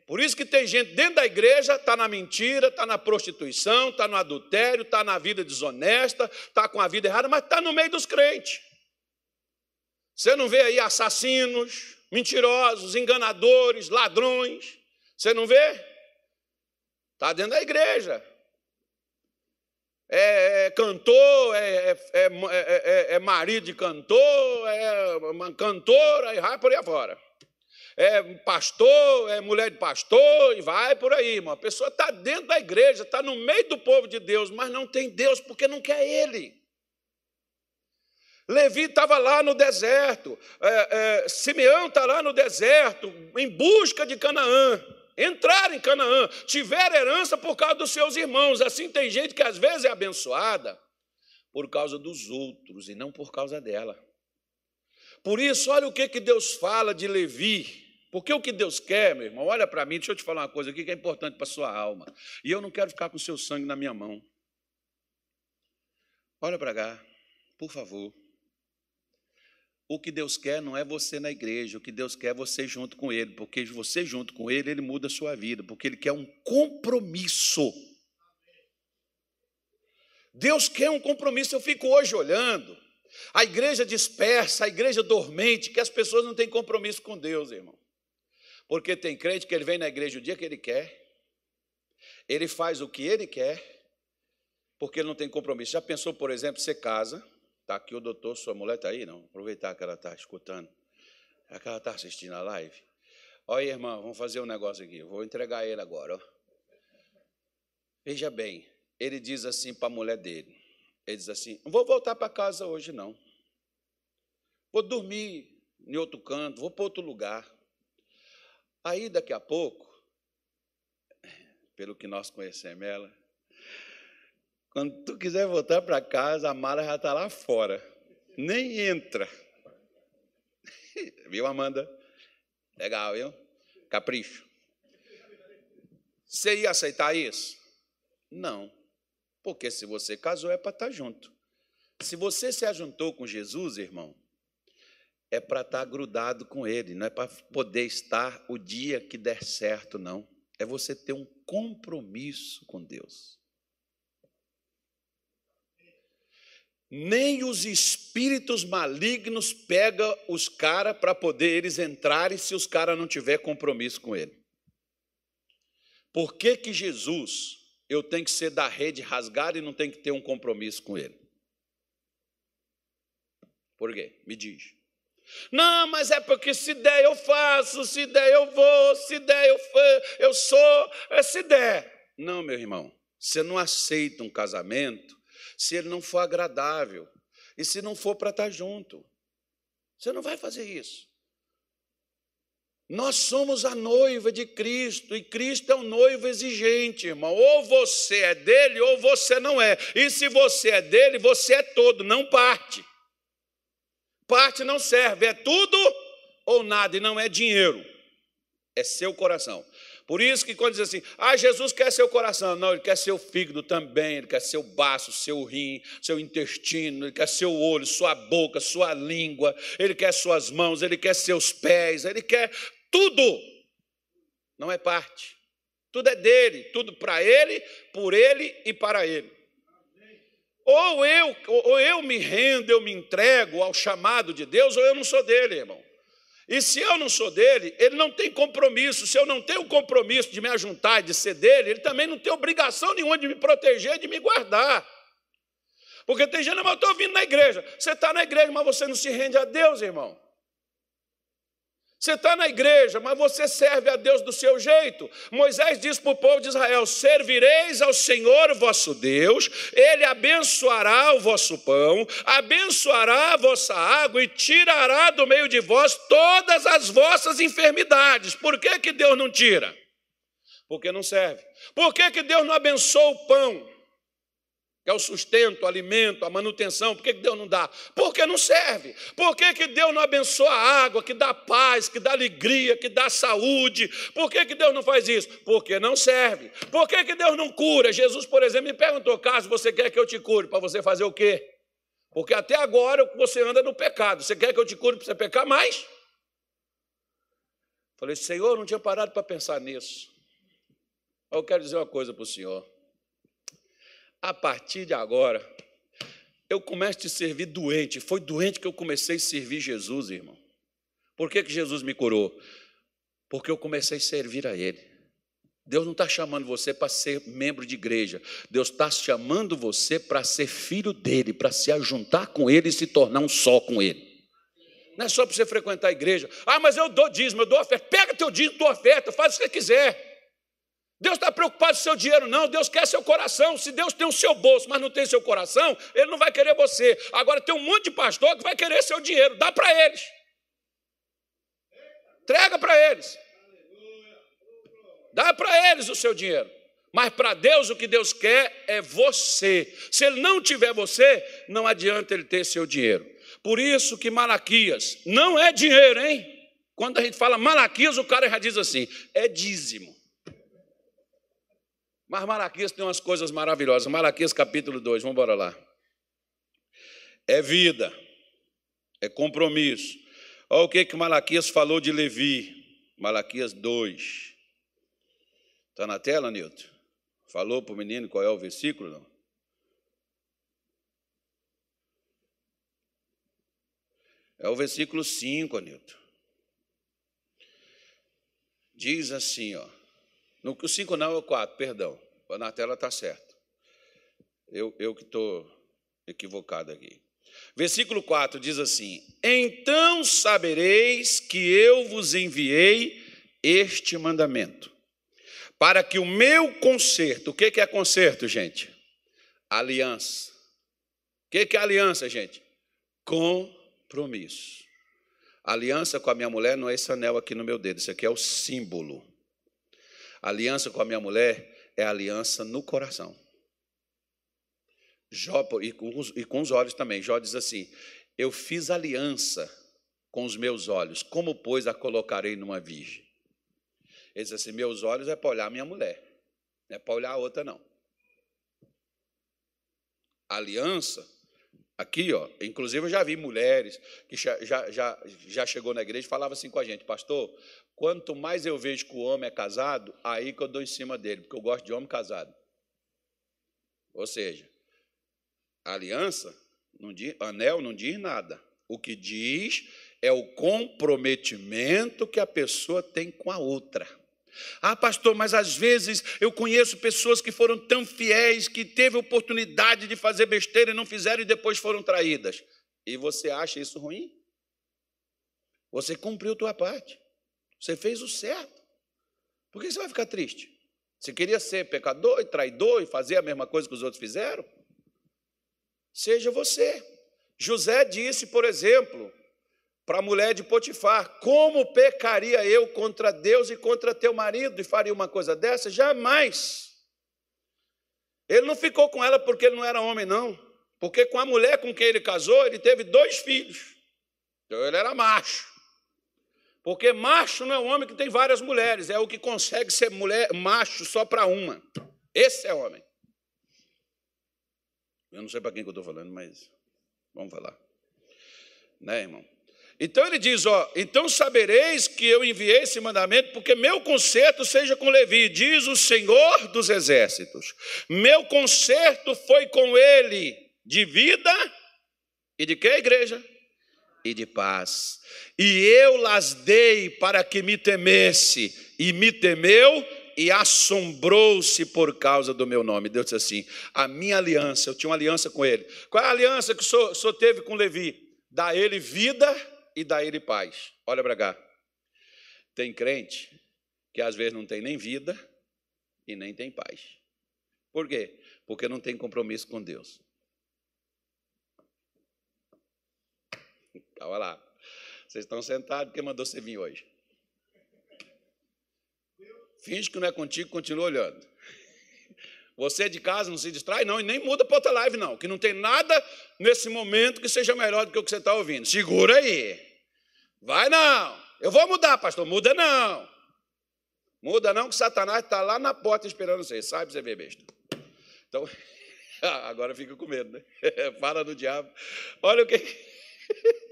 Por isso que tem gente dentro da igreja, está na mentira, está na prostituição, está no adultério, está na vida desonesta, está com a vida errada, mas está no meio dos crentes. Você não vê aí assassinos, mentirosos, enganadores, ladrões. Você não vê? Está dentro da igreja. É, é cantor, é, é, é, marido de cantor, é cantora, e vai por aí fora é pastor, é mulher de pastor, e vai por aí, irmão. A pessoa está dentro da igreja, está no meio do povo de Deus, mas não tem Deus porque não quer Ele. Levi estava lá no deserto, é, é, Simeão está lá no deserto, em busca de Canaã. Entraram em Canaã, tiveram herança por causa dos seus irmãos. Assim tem gente que às vezes é abençoada por causa dos outros e não por causa dela. Por isso, olha o que, que Deus fala de Levi. Porque o que Deus quer, meu irmão, olha para mim, deixa eu te falar uma coisa aqui que é importante para a sua alma. E eu não quero ficar com o seu sangue na minha mão. Olha para cá, por favor. O que Deus quer não é você na igreja, o que Deus quer é você junto com Ele, porque você junto com Ele, Ele muda a sua vida, porque Ele quer um compromisso. Deus quer um compromisso. Eu fico hoje olhando a igreja dispersa, a igreja dormente, que as pessoas não têm compromisso com Deus, irmão. Porque tem crente que ele vem na igreja o dia que ele quer, ele faz o que ele quer, porque ele não tem compromisso. Já pensou, por exemplo, você casa, está aqui o doutor, sua mulher está aí? Não, aproveitar que ela está escutando, é que ela está assistindo a live. Olha, irmã, vamos fazer um negócio aqui, vou entregar ele agora. Ó. Veja bem, ele diz assim para a mulher dele, ele diz assim, não vou voltar para casa hoje não, vou dormir em outro canto, vou para outro lugar. Aí, daqui a pouco, pelo que nós conhecemos ela, quando tu quiser voltar para casa, a mala já está lá fora. Nem entra. Viu, Amanda? Legal, viu? Capricho. Você ia aceitar isso? Não. Porque se você casou é para estar tá junto. Se você se ajuntou com Jesus, irmão, é para estar tá grudado com Ele, não é para poder estar o dia que der certo, não. É você ter um compromisso com Deus. Nem os espíritos malignos pegam os caras para poder eles entrarem se os caras não tiver compromisso com Ele. Por que, que Jesus, eu tenho que ser da rede rasgada e não tenho que ter um compromisso com Ele? Por quê? Me diz. Não, mas é porque se der eu faço, se der eu vou, se der eu, eu sou, é se der. Não, meu irmão, você não aceita um casamento se ele não for agradável e se não for para estar junto. Você não vai fazer isso. Nós somos a noiva de Cristo e Cristo é um noivo exigente, irmão. Ou você é dele ou você não é. E se você é dele, você é todo, não parte. Parte não serve, é tudo ou nada, e não é dinheiro, é seu coração. Por isso que quando diz assim, ah, Jesus quer seu coração, não, ele quer seu fígado também, ele quer seu baço, seu rim, seu intestino, ele quer seu olho, sua boca, sua língua, ele quer suas mãos, ele quer seus pés, ele quer tudo. Não é parte. Tudo é dele, tudo para ele, por ele e para ele. Ou eu, ou eu me rendo, eu me entrego ao chamado de Deus, ou eu não sou dele, irmão. E se eu não sou dele, ele não tem compromisso. Se eu não tenho compromisso de me ajuntar, de ser dele, ele também não tem obrigação nenhuma de me proteger, de me guardar. Porque tem gente, mas eu estou vindo na igreja. Você está na igreja, mas você não se rende a Deus, irmão. Você está na igreja, mas você serve a Deus do seu jeito. Moisés diz para o povo de Israel: Servireis ao Senhor vosso Deus, Ele abençoará o vosso pão, abençoará a vossa água e tirará do meio de vós todas as vossas enfermidades. Por que, que Deus não tira? Porque não serve. Por que, que Deus não abençoa o pão? Que é o sustento, o alimento, a manutenção. Por que Deus não dá? Porque não serve. Por que, que Deus não abençoa a água, que dá paz, que dá alegria, que dá saúde? Por que, que Deus não faz isso? Porque não serve. Por que, que Deus não cura? Jesus, por exemplo, me perguntou: caso você quer que eu te cure, para você fazer o quê? Porque até agora você anda no pecado. Você quer que eu te cure para você pecar mais? Falei, Senhor, não tinha parado para pensar nisso. Eu quero dizer uma coisa para o Senhor. A partir de agora, eu começo a te servir doente. Foi doente que eu comecei a servir Jesus, irmão. Por que, que Jesus me curou? Porque eu comecei a servir a Ele. Deus não está chamando você para ser membro de igreja. Deus está chamando você para ser filho dele, para se ajuntar com ele e se tornar um só com ele. Não é só para você frequentar a igreja. Ah, mas eu dou dízimo, eu dou oferta. Pega teu dízimo, tua oferta, faz o que você quiser. Deus está preocupado com seu dinheiro, não. Deus quer seu coração. Se Deus tem o seu bolso, mas não tem seu coração, Ele não vai querer você. Agora tem um monte de pastor que vai querer seu dinheiro. Dá para eles. Entrega para eles. Dá para eles o seu dinheiro. Mas para Deus o que Deus quer é você. Se Ele não tiver você, não adianta Ele ter seu dinheiro. Por isso que Malaquias não é dinheiro, hein? Quando a gente fala Malaquias, o cara já diz assim: é dízimo. Mas Malaquias tem umas coisas maravilhosas. Malaquias capítulo 2, vamos embora lá. É vida, é compromisso. Olha o que, que Malaquias falou de Levi. Malaquias 2. Está na tela, Nilton? Falou para o menino qual é o versículo? Não? É o versículo 5, Nilton. Diz assim, ó. No, o 5 não é o 4, perdão. Na tela está certo. Eu, eu que estou equivocado aqui. Versículo 4 diz assim: Então sabereis que eu vos enviei este mandamento, para que o meu conserto, o que é conserto, gente? Aliança. O que é aliança, gente? Compromisso. Aliança com a minha mulher não é esse anel aqui no meu dedo, isso aqui é o símbolo. Aliança com a minha mulher é aliança no coração. Jó, e, com os, e com os olhos também. Jó diz assim: Eu fiz aliança com os meus olhos, como, pois, a colocarei numa virgem? Ele diz assim: Meus olhos é para olhar minha mulher, não é para olhar a outra, não. Aliança, aqui, ó, inclusive eu já vi mulheres que já, já, já, já chegou na igreja e falava assim com a gente, pastor, Quanto mais eu vejo que o homem é casado, aí que eu dou em cima dele, porque eu gosto de homem casado. Ou seja, aliança, não diz, anel não diz nada. O que diz é o comprometimento que a pessoa tem com a outra. Ah, pastor, mas às vezes eu conheço pessoas que foram tão fiéis que teve oportunidade de fazer besteira e não fizeram e depois foram traídas. E você acha isso ruim? Você cumpriu tua parte. Você fez o certo. Por que você vai ficar triste? Você queria ser pecador e traidor e fazer a mesma coisa que os outros fizeram? Seja você. José disse, por exemplo, para a mulher de Potifar: Como pecaria eu contra Deus e contra teu marido e faria uma coisa dessa? Jamais. Ele não ficou com ela porque ele não era homem, não. Porque com a mulher com quem ele casou, ele teve dois filhos. Então ele era macho. Porque macho não é um homem que tem várias mulheres, é o que consegue ser mulher, macho só para uma. Esse é homem. Eu não sei para quem que eu estou falando, mas vamos falar. Né, irmão? Então ele diz: ó, então sabereis que eu enviei esse mandamento, porque meu conserto seja com Levi, diz o Senhor dos exércitos. Meu conserto foi com ele de vida e de que igreja? E de paz. E eu las dei para que me temesse, e me temeu e assombrou-se por causa do meu nome. Deus disse assim: a minha aliança, eu tinha uma aliança com ele. Qual é a aliança que o senhor, o senhor teve com Levi? Dá ele vida e dá ele paz. Olha para cá. Tem crente que às vezes não tem nem vida e nem tem paz. Por quê? Porque não tem compromisso com Deus. Olha lá. Vocês estão sentados, quem mandou você vir hoje? Finge que não é contigo, continua olhando. Você de casa não se distrai, não, e nem muda para outra live, não, que não tem nada nesse momento que seja melhor do que o que você está ouvindo. Segura aí. Vai não. Eu vou mudar, pastor. Muda não. Muda não, que Satanás está lá na porta esperando você. Para você ver besta. Então, agora fica com medo, né? Fala do diabo. Olha o que.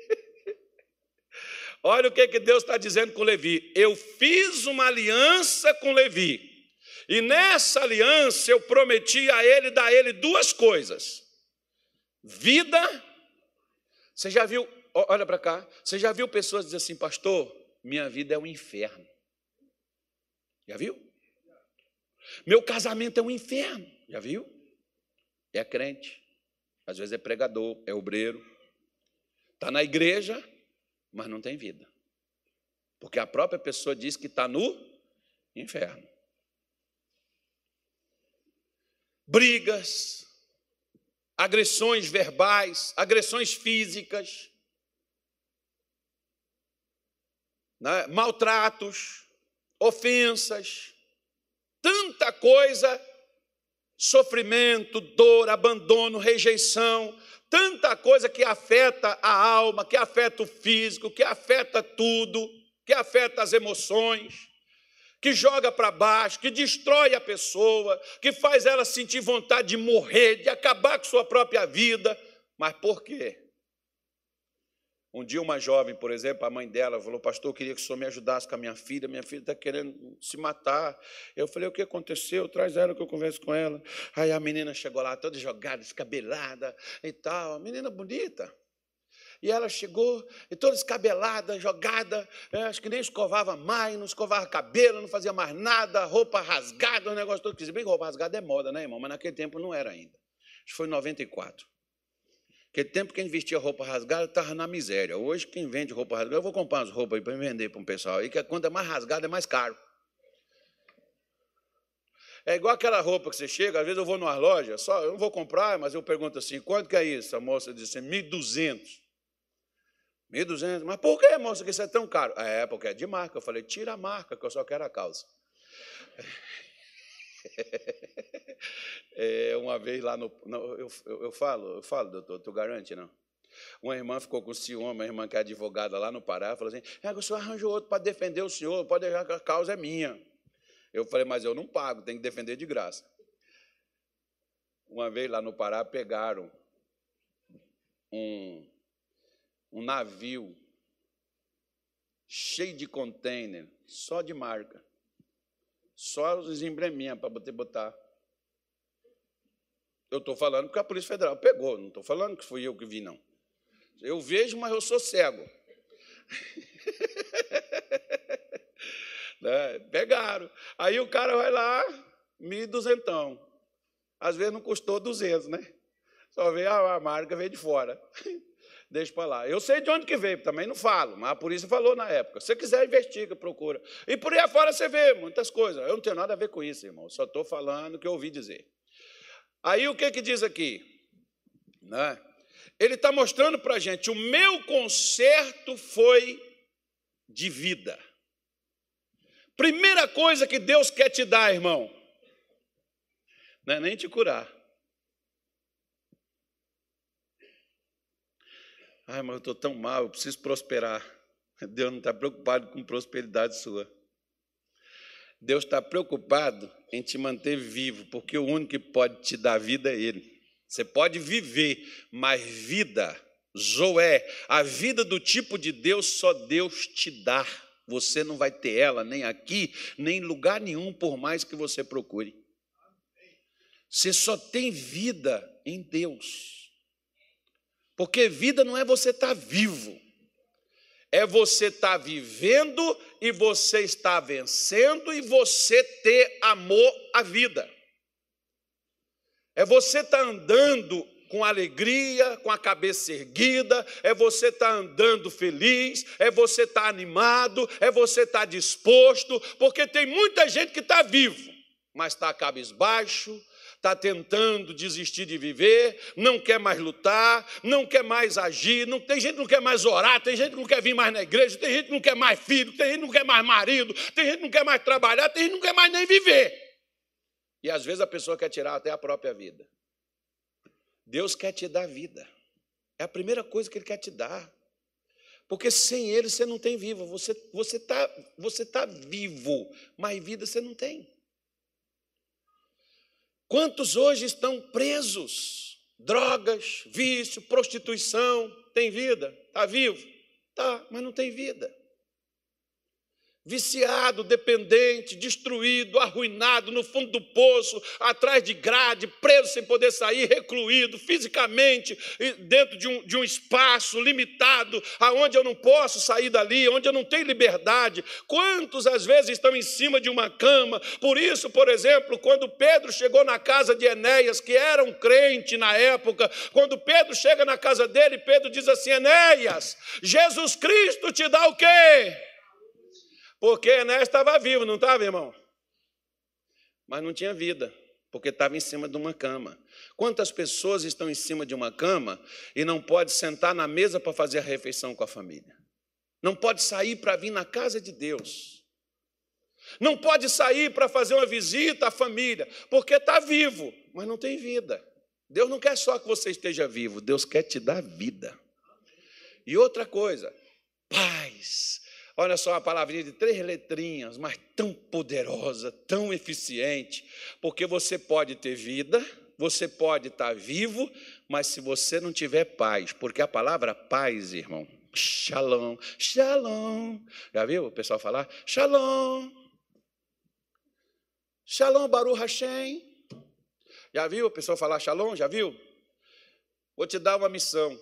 Olha o que, que Deus está dizendo com Levi. Eu fiz uma aliança com Levi. E nessa aliança eu prometi a ele dar a ele duas coisas: vida. Você já viu, olha para cá, você já viu pessoas dizer assim, pastor, minha vida é um inferno. Já viu? Meu casamento é um inferno. Já viu? É crente. Às vezes é pregador, é obreiro. Está na igreja, mas não tem vida. Porque a própria pessoa diz que está no inferno. Brigas, agressões verbais, agressões físicas, né? maltratos, ofensas, tanta coisa, sofrimento, dor, abandono, rejeição, tanta coisa que afeta a alma, que afeta o físico, que afeta tudo, que afeta as emoções, que joga para baixo, que destrói a pessoa, que faz ela sentir vontade de morrer, de acabar com sua própria vida. Mas por quê? Um dia, uma jovem, por exemplo, a mãe dela falou: Pastor, eu queria que o senhor me ajudasse com a minha filha. Minha filha está querendo se matar. Eu falei: O que aconteceu? Traz ela que eu converso com ela. Aí a menina chegou lá, toda jogada, descabelada e tal. A menina bonita. E ela chegou, e toda descabelada, jogada, é, acho que nem escovava mais, não escovava cabelo, não fazia mais nada, roupa rasgada, o negócio todo. Bem que roupa rasgada é moda, né, irmão? Mas naquele tempo não era ainda. Acho que foi em 94. Aquele tempo quem vestia roupa rasgada estava na miséria. Hoje, quem vende roupa rasgada, eu vou comprar umas roupas para vender para um pessoal aí, que quando é mais rasgada é mais caro. É igual aquela roupa que você chega, às vezes eu vou numa loja, só, eu não vou comprar, mas eu pergunto assim, quanto que é isso? A moça disse assim, 1.200. 1.200. Mas por que, moça, que isso é tão caro? É, porque é de marca. Eu falei, tira a marca, que eu só quero a calça. é, uma vez lá no. no eu, eu, eu, falo, eu falo, doutor, tu garante, não? Uma irmã ficou com ciúme, uma irmã que é advogada lá no Pará, falou assim: é, o senhor arranjou outro para defender o senhor, pode deixar que a causa é minha. Eu falei, mas eu não pago, tem que defender de graça. Uma vez lá no Pará pegaram um, um navio cheio de container, só de marca. Só os embleminhas para poder botar. Eu estou falando porque a Polícia Federal pegou, não estou falando que fui eu que vi, não. Eu vejo, mas eu sou cego. né? Pegaram. Aí o cara vai lá, mil duzentão. Às vezes não custou duzentos, né? Só veio a marca, veio de fora. deixa para lá. Eu sei de onde que veio, também não falo, mas a polícia falou na época. Se você quiser, investiga, procura. E por aí afora você vê muitas coisas. Eu não tenho nada a ver com isso, irmão. Só estou falando o que eu ouvi dizer. Aí o que, que diz aqui? Né? Ele está mostrando para a gente: o meu conserto foi de vida. Primeira coisa que Deus quer te dar, irmão, não é nem te curar, Ai, mas eu estou tão mal, eu preciso prosperar. Deus não está preocupado com prosperidade sua. Deus está preocupado em te manter vivo, porque o único que pode te dar vida é Ele. Você pode viver, mas vida, Zoé, a vida do tipo de Deus, só Deus te dá. Você não vai ter ela nem aqui, nem em lugar nenhum, por mais que você procure. Você só tem vida em Deus. Porque vida não é você estar tá vivo. é você estar tá vivendo e você estar vencendo e você ter amor à vida. É você estar tá andando com alegria, com a cabeça erguida, é você estar andando feliz, é você estar animado, é você estar disposto, porque tem muita gente que está vivo, mas está cabisbaixo, está tentando desistir de viver, não quer mais lutar, não quer mais agir, não, tem gente que não quer mais orar, tem gente que não quer vir mais na igreja, tem gente que não quer mais filho, tem gente que não quer mais marido, tem gente que não quer mais trabalhar, tem gente que não quer mais nem viver. E às vezes a pessoa quer tirar até a própria vida. Deus quer te dar vida. É a primeira coisa que Ele quer te dar. Porque sem Ele você não tem vivo. Você está você tá, você tá vivo, mas vida você não tem. Quantos hoje estão presos? Drogas, vício, prostituição, tem vida? Está vivo? Tá, mas não tem vida viciado, dependente, destruído, arruinado, no fundo do poço, atrás de grade, preso sem poder sair, recluído fisicamente, dentro de um, de um espaço limitado, aonde eu não posso sair dali, onde eu não tenho liberdade. Quantos às vezes estão em cima de uma cama? Por isso, por exemplo, quando Pedro chegou na casa de Enéas, que era um crente na época, quando Pedro chega na casa dele, Pedro diz assim: Enéas, Jesus Cristo te dá o quê? Porque Enéas estava vivo, não estava, irmão? Mas não tinha vida, porque estava em cima de uma cama. Quantas pessoas estão em cima de uma cama e não pode sentar na mesa para fazer a refeição com a família? Não pode sair para vir na casa de Deus. Não pode sair para fazer uma visita à família, porque está vivo, mas não tem vida. Deus não quer só que você esteja vivo, Deus quer te dar vida. E outra coisa, paz. Olha só uma palavrinha de três letrinhas, mas tão poderosa, tão eficiente, porque você pode ter vida, você pode estar vivo, mas se você não tiver paz, porque a palavra paz, irmão, shalom, shalom, já viu o pessoal falar? Shalom, shalom, Baruch Hashem. Já viu o pessoal falar shalom? Já viu? Vou te dar uma missão.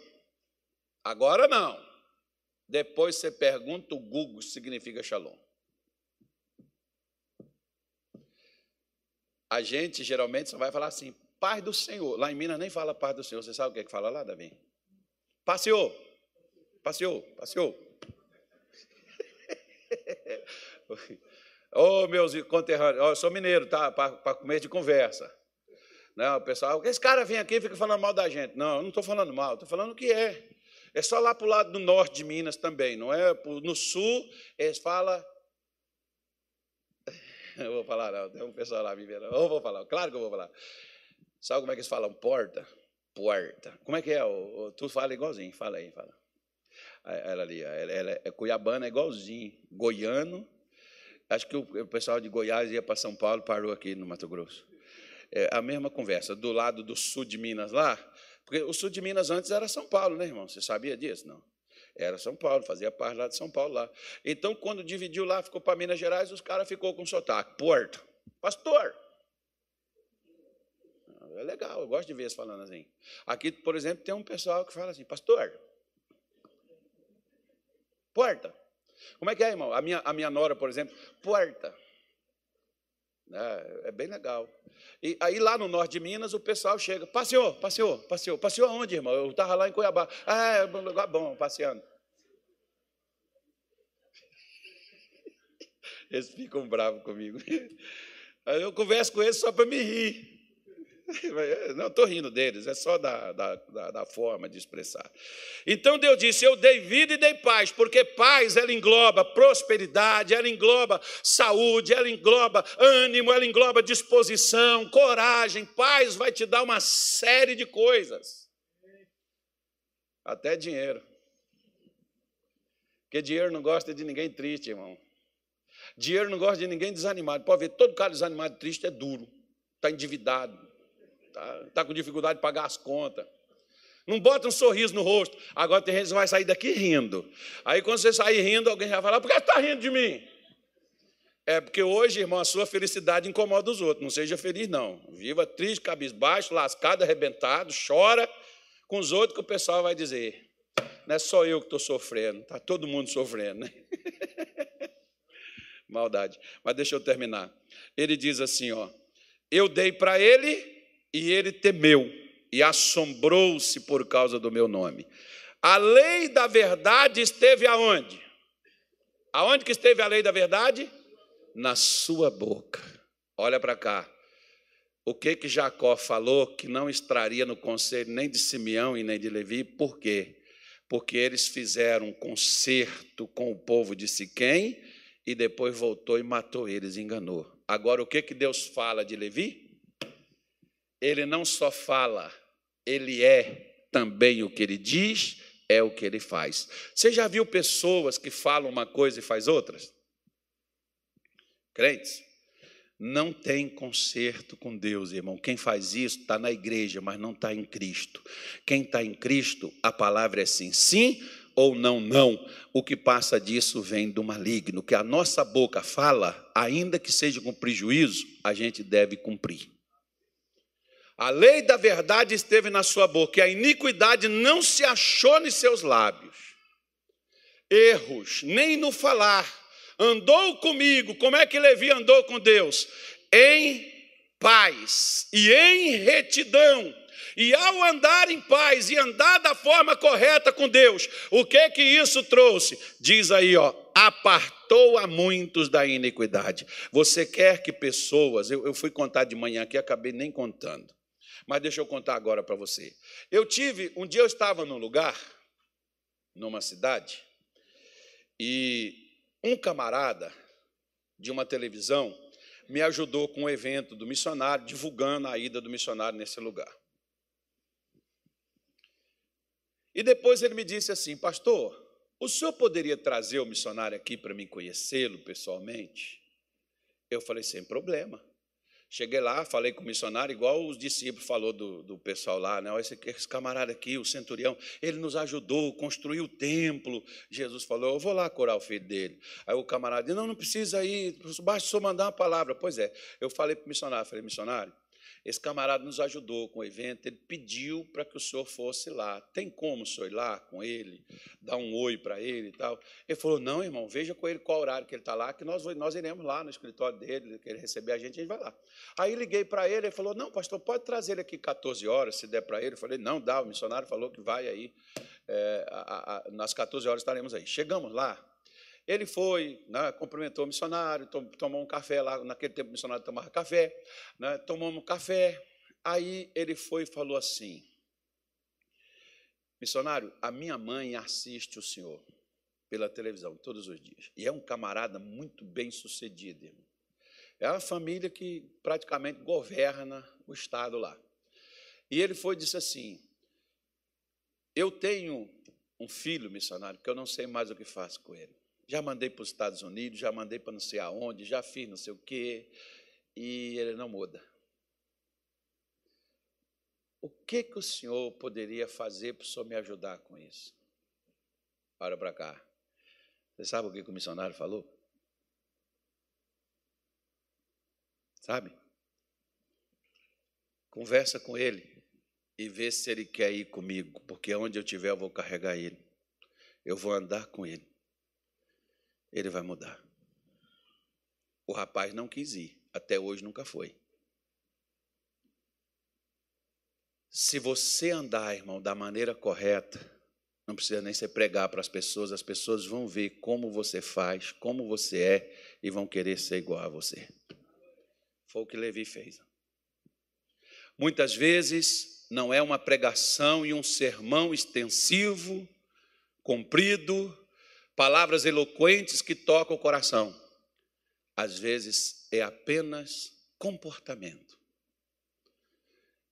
Agora não. Depois você pergunta o Google significa Shalom. A gente geralmente só vai falar assim, paz do Senhor. Lá em Minas nem fala paz do Senhor. Você sabe o que é que fala lá, Davi? Passeou. Passeou, passeou. Ô, oh, meus conterrâneos, oh, eu sou mineiro, tá? Para comer de conversa. Não, o pessoal, esse cara vem aqui e fica falando mal da gente. Não, eu não estou falando mal, estou falando o que é. É só lá para o lado do norte de Minas também, não é? No sul, eles falam. Eu vou falar, não, tem um pessoal lá vivendo. Eu vou falar, claro que eu vou falar. Sabe como é que eles falam porta? Porta. Como é que é? Tu fala igualzinho, fala aí, fala. Ela ali, ela, ela é cuiabana, é igualzinho. Goiano. Acho que o pessoal de Goiás ia para São Paulo, parou aqui no Mato Grosso. É a mesma conversa. Do lado do sul de Minas lá, porque o sul de Minas antes era São Paulo, né, irmão? Você sabia disso? Não. Era São Paulo, fazia parte lá de São Paulo lá. Então, quando dividiu lá, ficou para Minas Gerais, os caras ficou com sotaque. Porto. Pastor. É legal, eu gosto de ver eles falando assim. Aqui, por exemplo, tem um pessoal que fala assim, pastor. Porta. Como é que é, irmão? A minha, a minha nora, por exemplo, porta. É, é bem legal. E aí lá no norte de Minas o pessoal chega, passeou, passeou, passeou. Passeou aonde, irmão? Eu estava lá em Cuiabá. Ah, é um lugar bom, passeando. Eles ficam bravos comigo. Aí eu converso com eles só para me rir. Não estou rindo deles, é só da, da, da, da, forma de expressar. Então Deus disse: Eu dei vida e dei paz, porque paz ela engloba prosperidade, ela engloba saúde, ela engloba ânimo, ela engloba disposição, coragem. Paz vai te dar uma série de coisas, até dinheiro. Porque dinheiro não gosta de ninguém triste, irmão. Dinheiro não gosta de ninguém desanimado. Pode ver, todo cara desanimado, triste é duro, está endividado está tá com dificuldade de pagar as contas. Não bota um sorriso no rosto. Agora tem gente que vai sair daqui rindo. Aí quando você sair rindo, alguém vai falar, por que está rindo de mim? É porque hoje, irmão, a sua felicidade incomoda os outros. Não seja feliz, não. Viva triste, cabisbaixo, lascado, arrebentado, chora com os outros que o pessoal vai dizer. não é só eu que estou sofrendo, está todo mundo sofrendo, né? Maldade. Mas deixa eu terminar. Ele diz assim: ó, eu dei para ele e ele temeu e assombrou-se por causa do meu nome. A lei da verdade esteve aonde? Aonde que esteve a lei da verdade? Na sua boca. Olha para cá. O que que Jacó falou que não extraria no conselho nem de Simeão e nem de Levi? Por quê? Porque eles fizeram um concerto com o povo de Siquém e depois voltou e matou eles, enganou. Agora, o que, que Deus fala de Levi? Ele não só fala, ele é também o que ele diz, é o que ele faz. Você já viu pessoas que falam uma coisa e faz outras? Crentes? Não tem conserto com Deus, irmão. Quem faz isso está na igreja, mas não está em Cristo. Quem está em Cristo, a palavra é sim, sim ou não, não. O que passa disso vem do maligno, que a nossa boca fala, ainda que seja com prejuízo, a gente deve cumprir. A lei da verdade esteve na sua boca, e a iniquidade não se achou nos seus lábios. Erros, nem no falar. Andou comigo, como é que Levi andou com Deus? Em paz e em retidão e ao andar em paz e andar da forma correta com Deus, o que que isso trouxe? Diz aí, ó, apartou a muitos da iniquidade. Você quer que pessoas, eu, eu fui contar de manhã aqui, acabei nem contando, mas deixa eu contar agora para você. Eu tive, um dia eu estava num lugar, numa cidade, e um camarada de uma televisão me ajudou com um evento do missionário, divulgando a ida do missionário nesse lugar. E depois ele me disse assim: Pastor, o senhor poderia trazer o missionário aqui para mim conhecê-lo pessoalmente? Eu falei: Sem problema. Cheguei lá, falei com o missionário, igual os discípulos falou do, do pessoal lá, né? Esse, esse camarada aqui, o centurião, ele nos ajudou, construiu o templo. Jesus falou: Eu vou lá curar o filho dele. Aí o camarada disse: Não, não precisa ir, basta só mandar uma palavra. Pois é, eu falei para o missionário: falei, missionário, esse camarada nos ajudou com o evento, ele pediu para que o senhor fosse lá. Tem como o senhor ir lá com ele, dar um oi para ele e tal? Ele falou: Não, irmão, veja com ele qual horário que ele está lá, que nós, nós iremos lá no escritório dele, que ele receber a gente, a gente vai lá. Aí liguei para ele, ele falou: Não, pastor, pode trazer ele aqui 14 horas, se der para ele. Eu falei: Não, dá, o missionário falou que vai aí, é, a, a, nas 14 horas estaremos aí. Chegamos lá, ele foi, né, cumprimentou o missionário, tomou um café lá, naquele tempo o missionário tomava café, né, tomamos um café. Aí ele foi e falou assim: Missionário, a minha mãe assiste o senhor pela televisão todos os dias. E é um camarada muito bem sucedido, irmão. É uma família que praticamente governa o Estado lá. E ele foi e disse assim: Eu tenho um filho missionário que eu não sei mais o que faço com ele. Já mandei para os Estados Unidos, já mandei para não sei aonde, já fiz não sei o quê, e ele não muda. O que, que o senhor poderia fazer para o senhor me ajudar com isso? Olha para cá. Você sabe o que o missionário falou? Sabe? Conversa com ele e vê se ele quer ir comigo, porque onde eu estiver eu vou carregar ele. Eu vou andar com ele ele vai mudar. O rapaz não quis ir, até hoje nunca foi. Se você andar, irmão, da maneira correta, não precisa nem se pregar para as pessoas, as pessoas vão ver como você faz, como você é e vão querer ser igual a você. Foi o que Levi fez. Muitas vezes não é uma pregação e um sermão extensivo, comprido, palavras eloquentes que tocam o coração. Às vezes é apenas comportamento.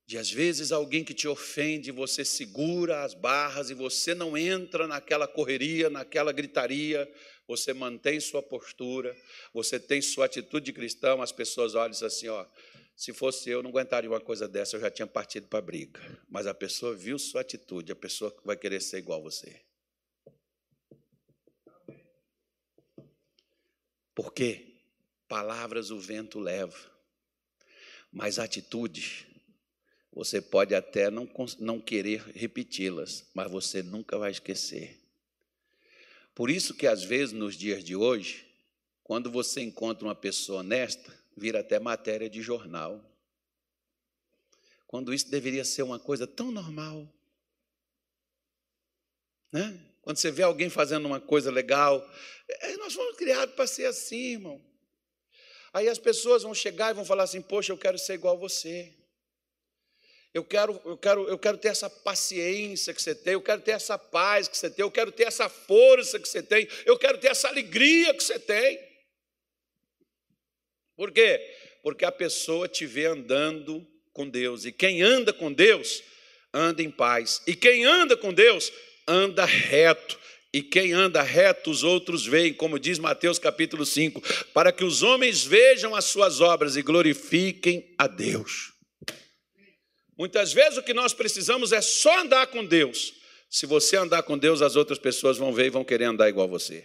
De às vezes alguém que te ofende, você segura as barras e você não entra naquela correria, naquela gritaria, você mantém sua postura, você tem sua atitude de cristão, as pessoas olham e assim, ó, se fosse eu, não aguentaria uma coisa dessa, eu já tinha partido para a briga. Mas a pessoa viu sua atitude, a pessoa vai querer ser igual a você. Porque palavras o vento leva, mas atitudes Você pode até não, não querer repeti-las, mas você nunca vai esquecer. Por isso que às vezes nos dias de hoje, quando você encontra uma pessoa honesta, vira até matéria de jornal. Quando isso deveria ser uma coisa tão normal. Né? Quando você vê alguém fazendo uma coisa legal, é, nós fomos criados para ser assim, irmão. Aí as pessoas vão chegar e vão falar assim: Poxa, eu quero ser igual a você. Eu quero, eu quero, eu quero ter essa paciência que você tem, eu quero ter essa paz que você tem, eu quero ter essa força que você tem, eu quero ter essa alegria que você tem. Por quê? Porque a pessoa te vê andando com Deus, e quem anda com Deus, anda em paz, e quem anda com Deus, anda reto, e quem anda reto, os outros veem, como diz Mateus capítulo 5, para que os homens vejam as suas obras e glorifiquem a Deus. Muitas vezes o que nós precisamos é só andar com Deus. Se você andar com Deus, as outras pessoas vão ver e vão querer andar igual você.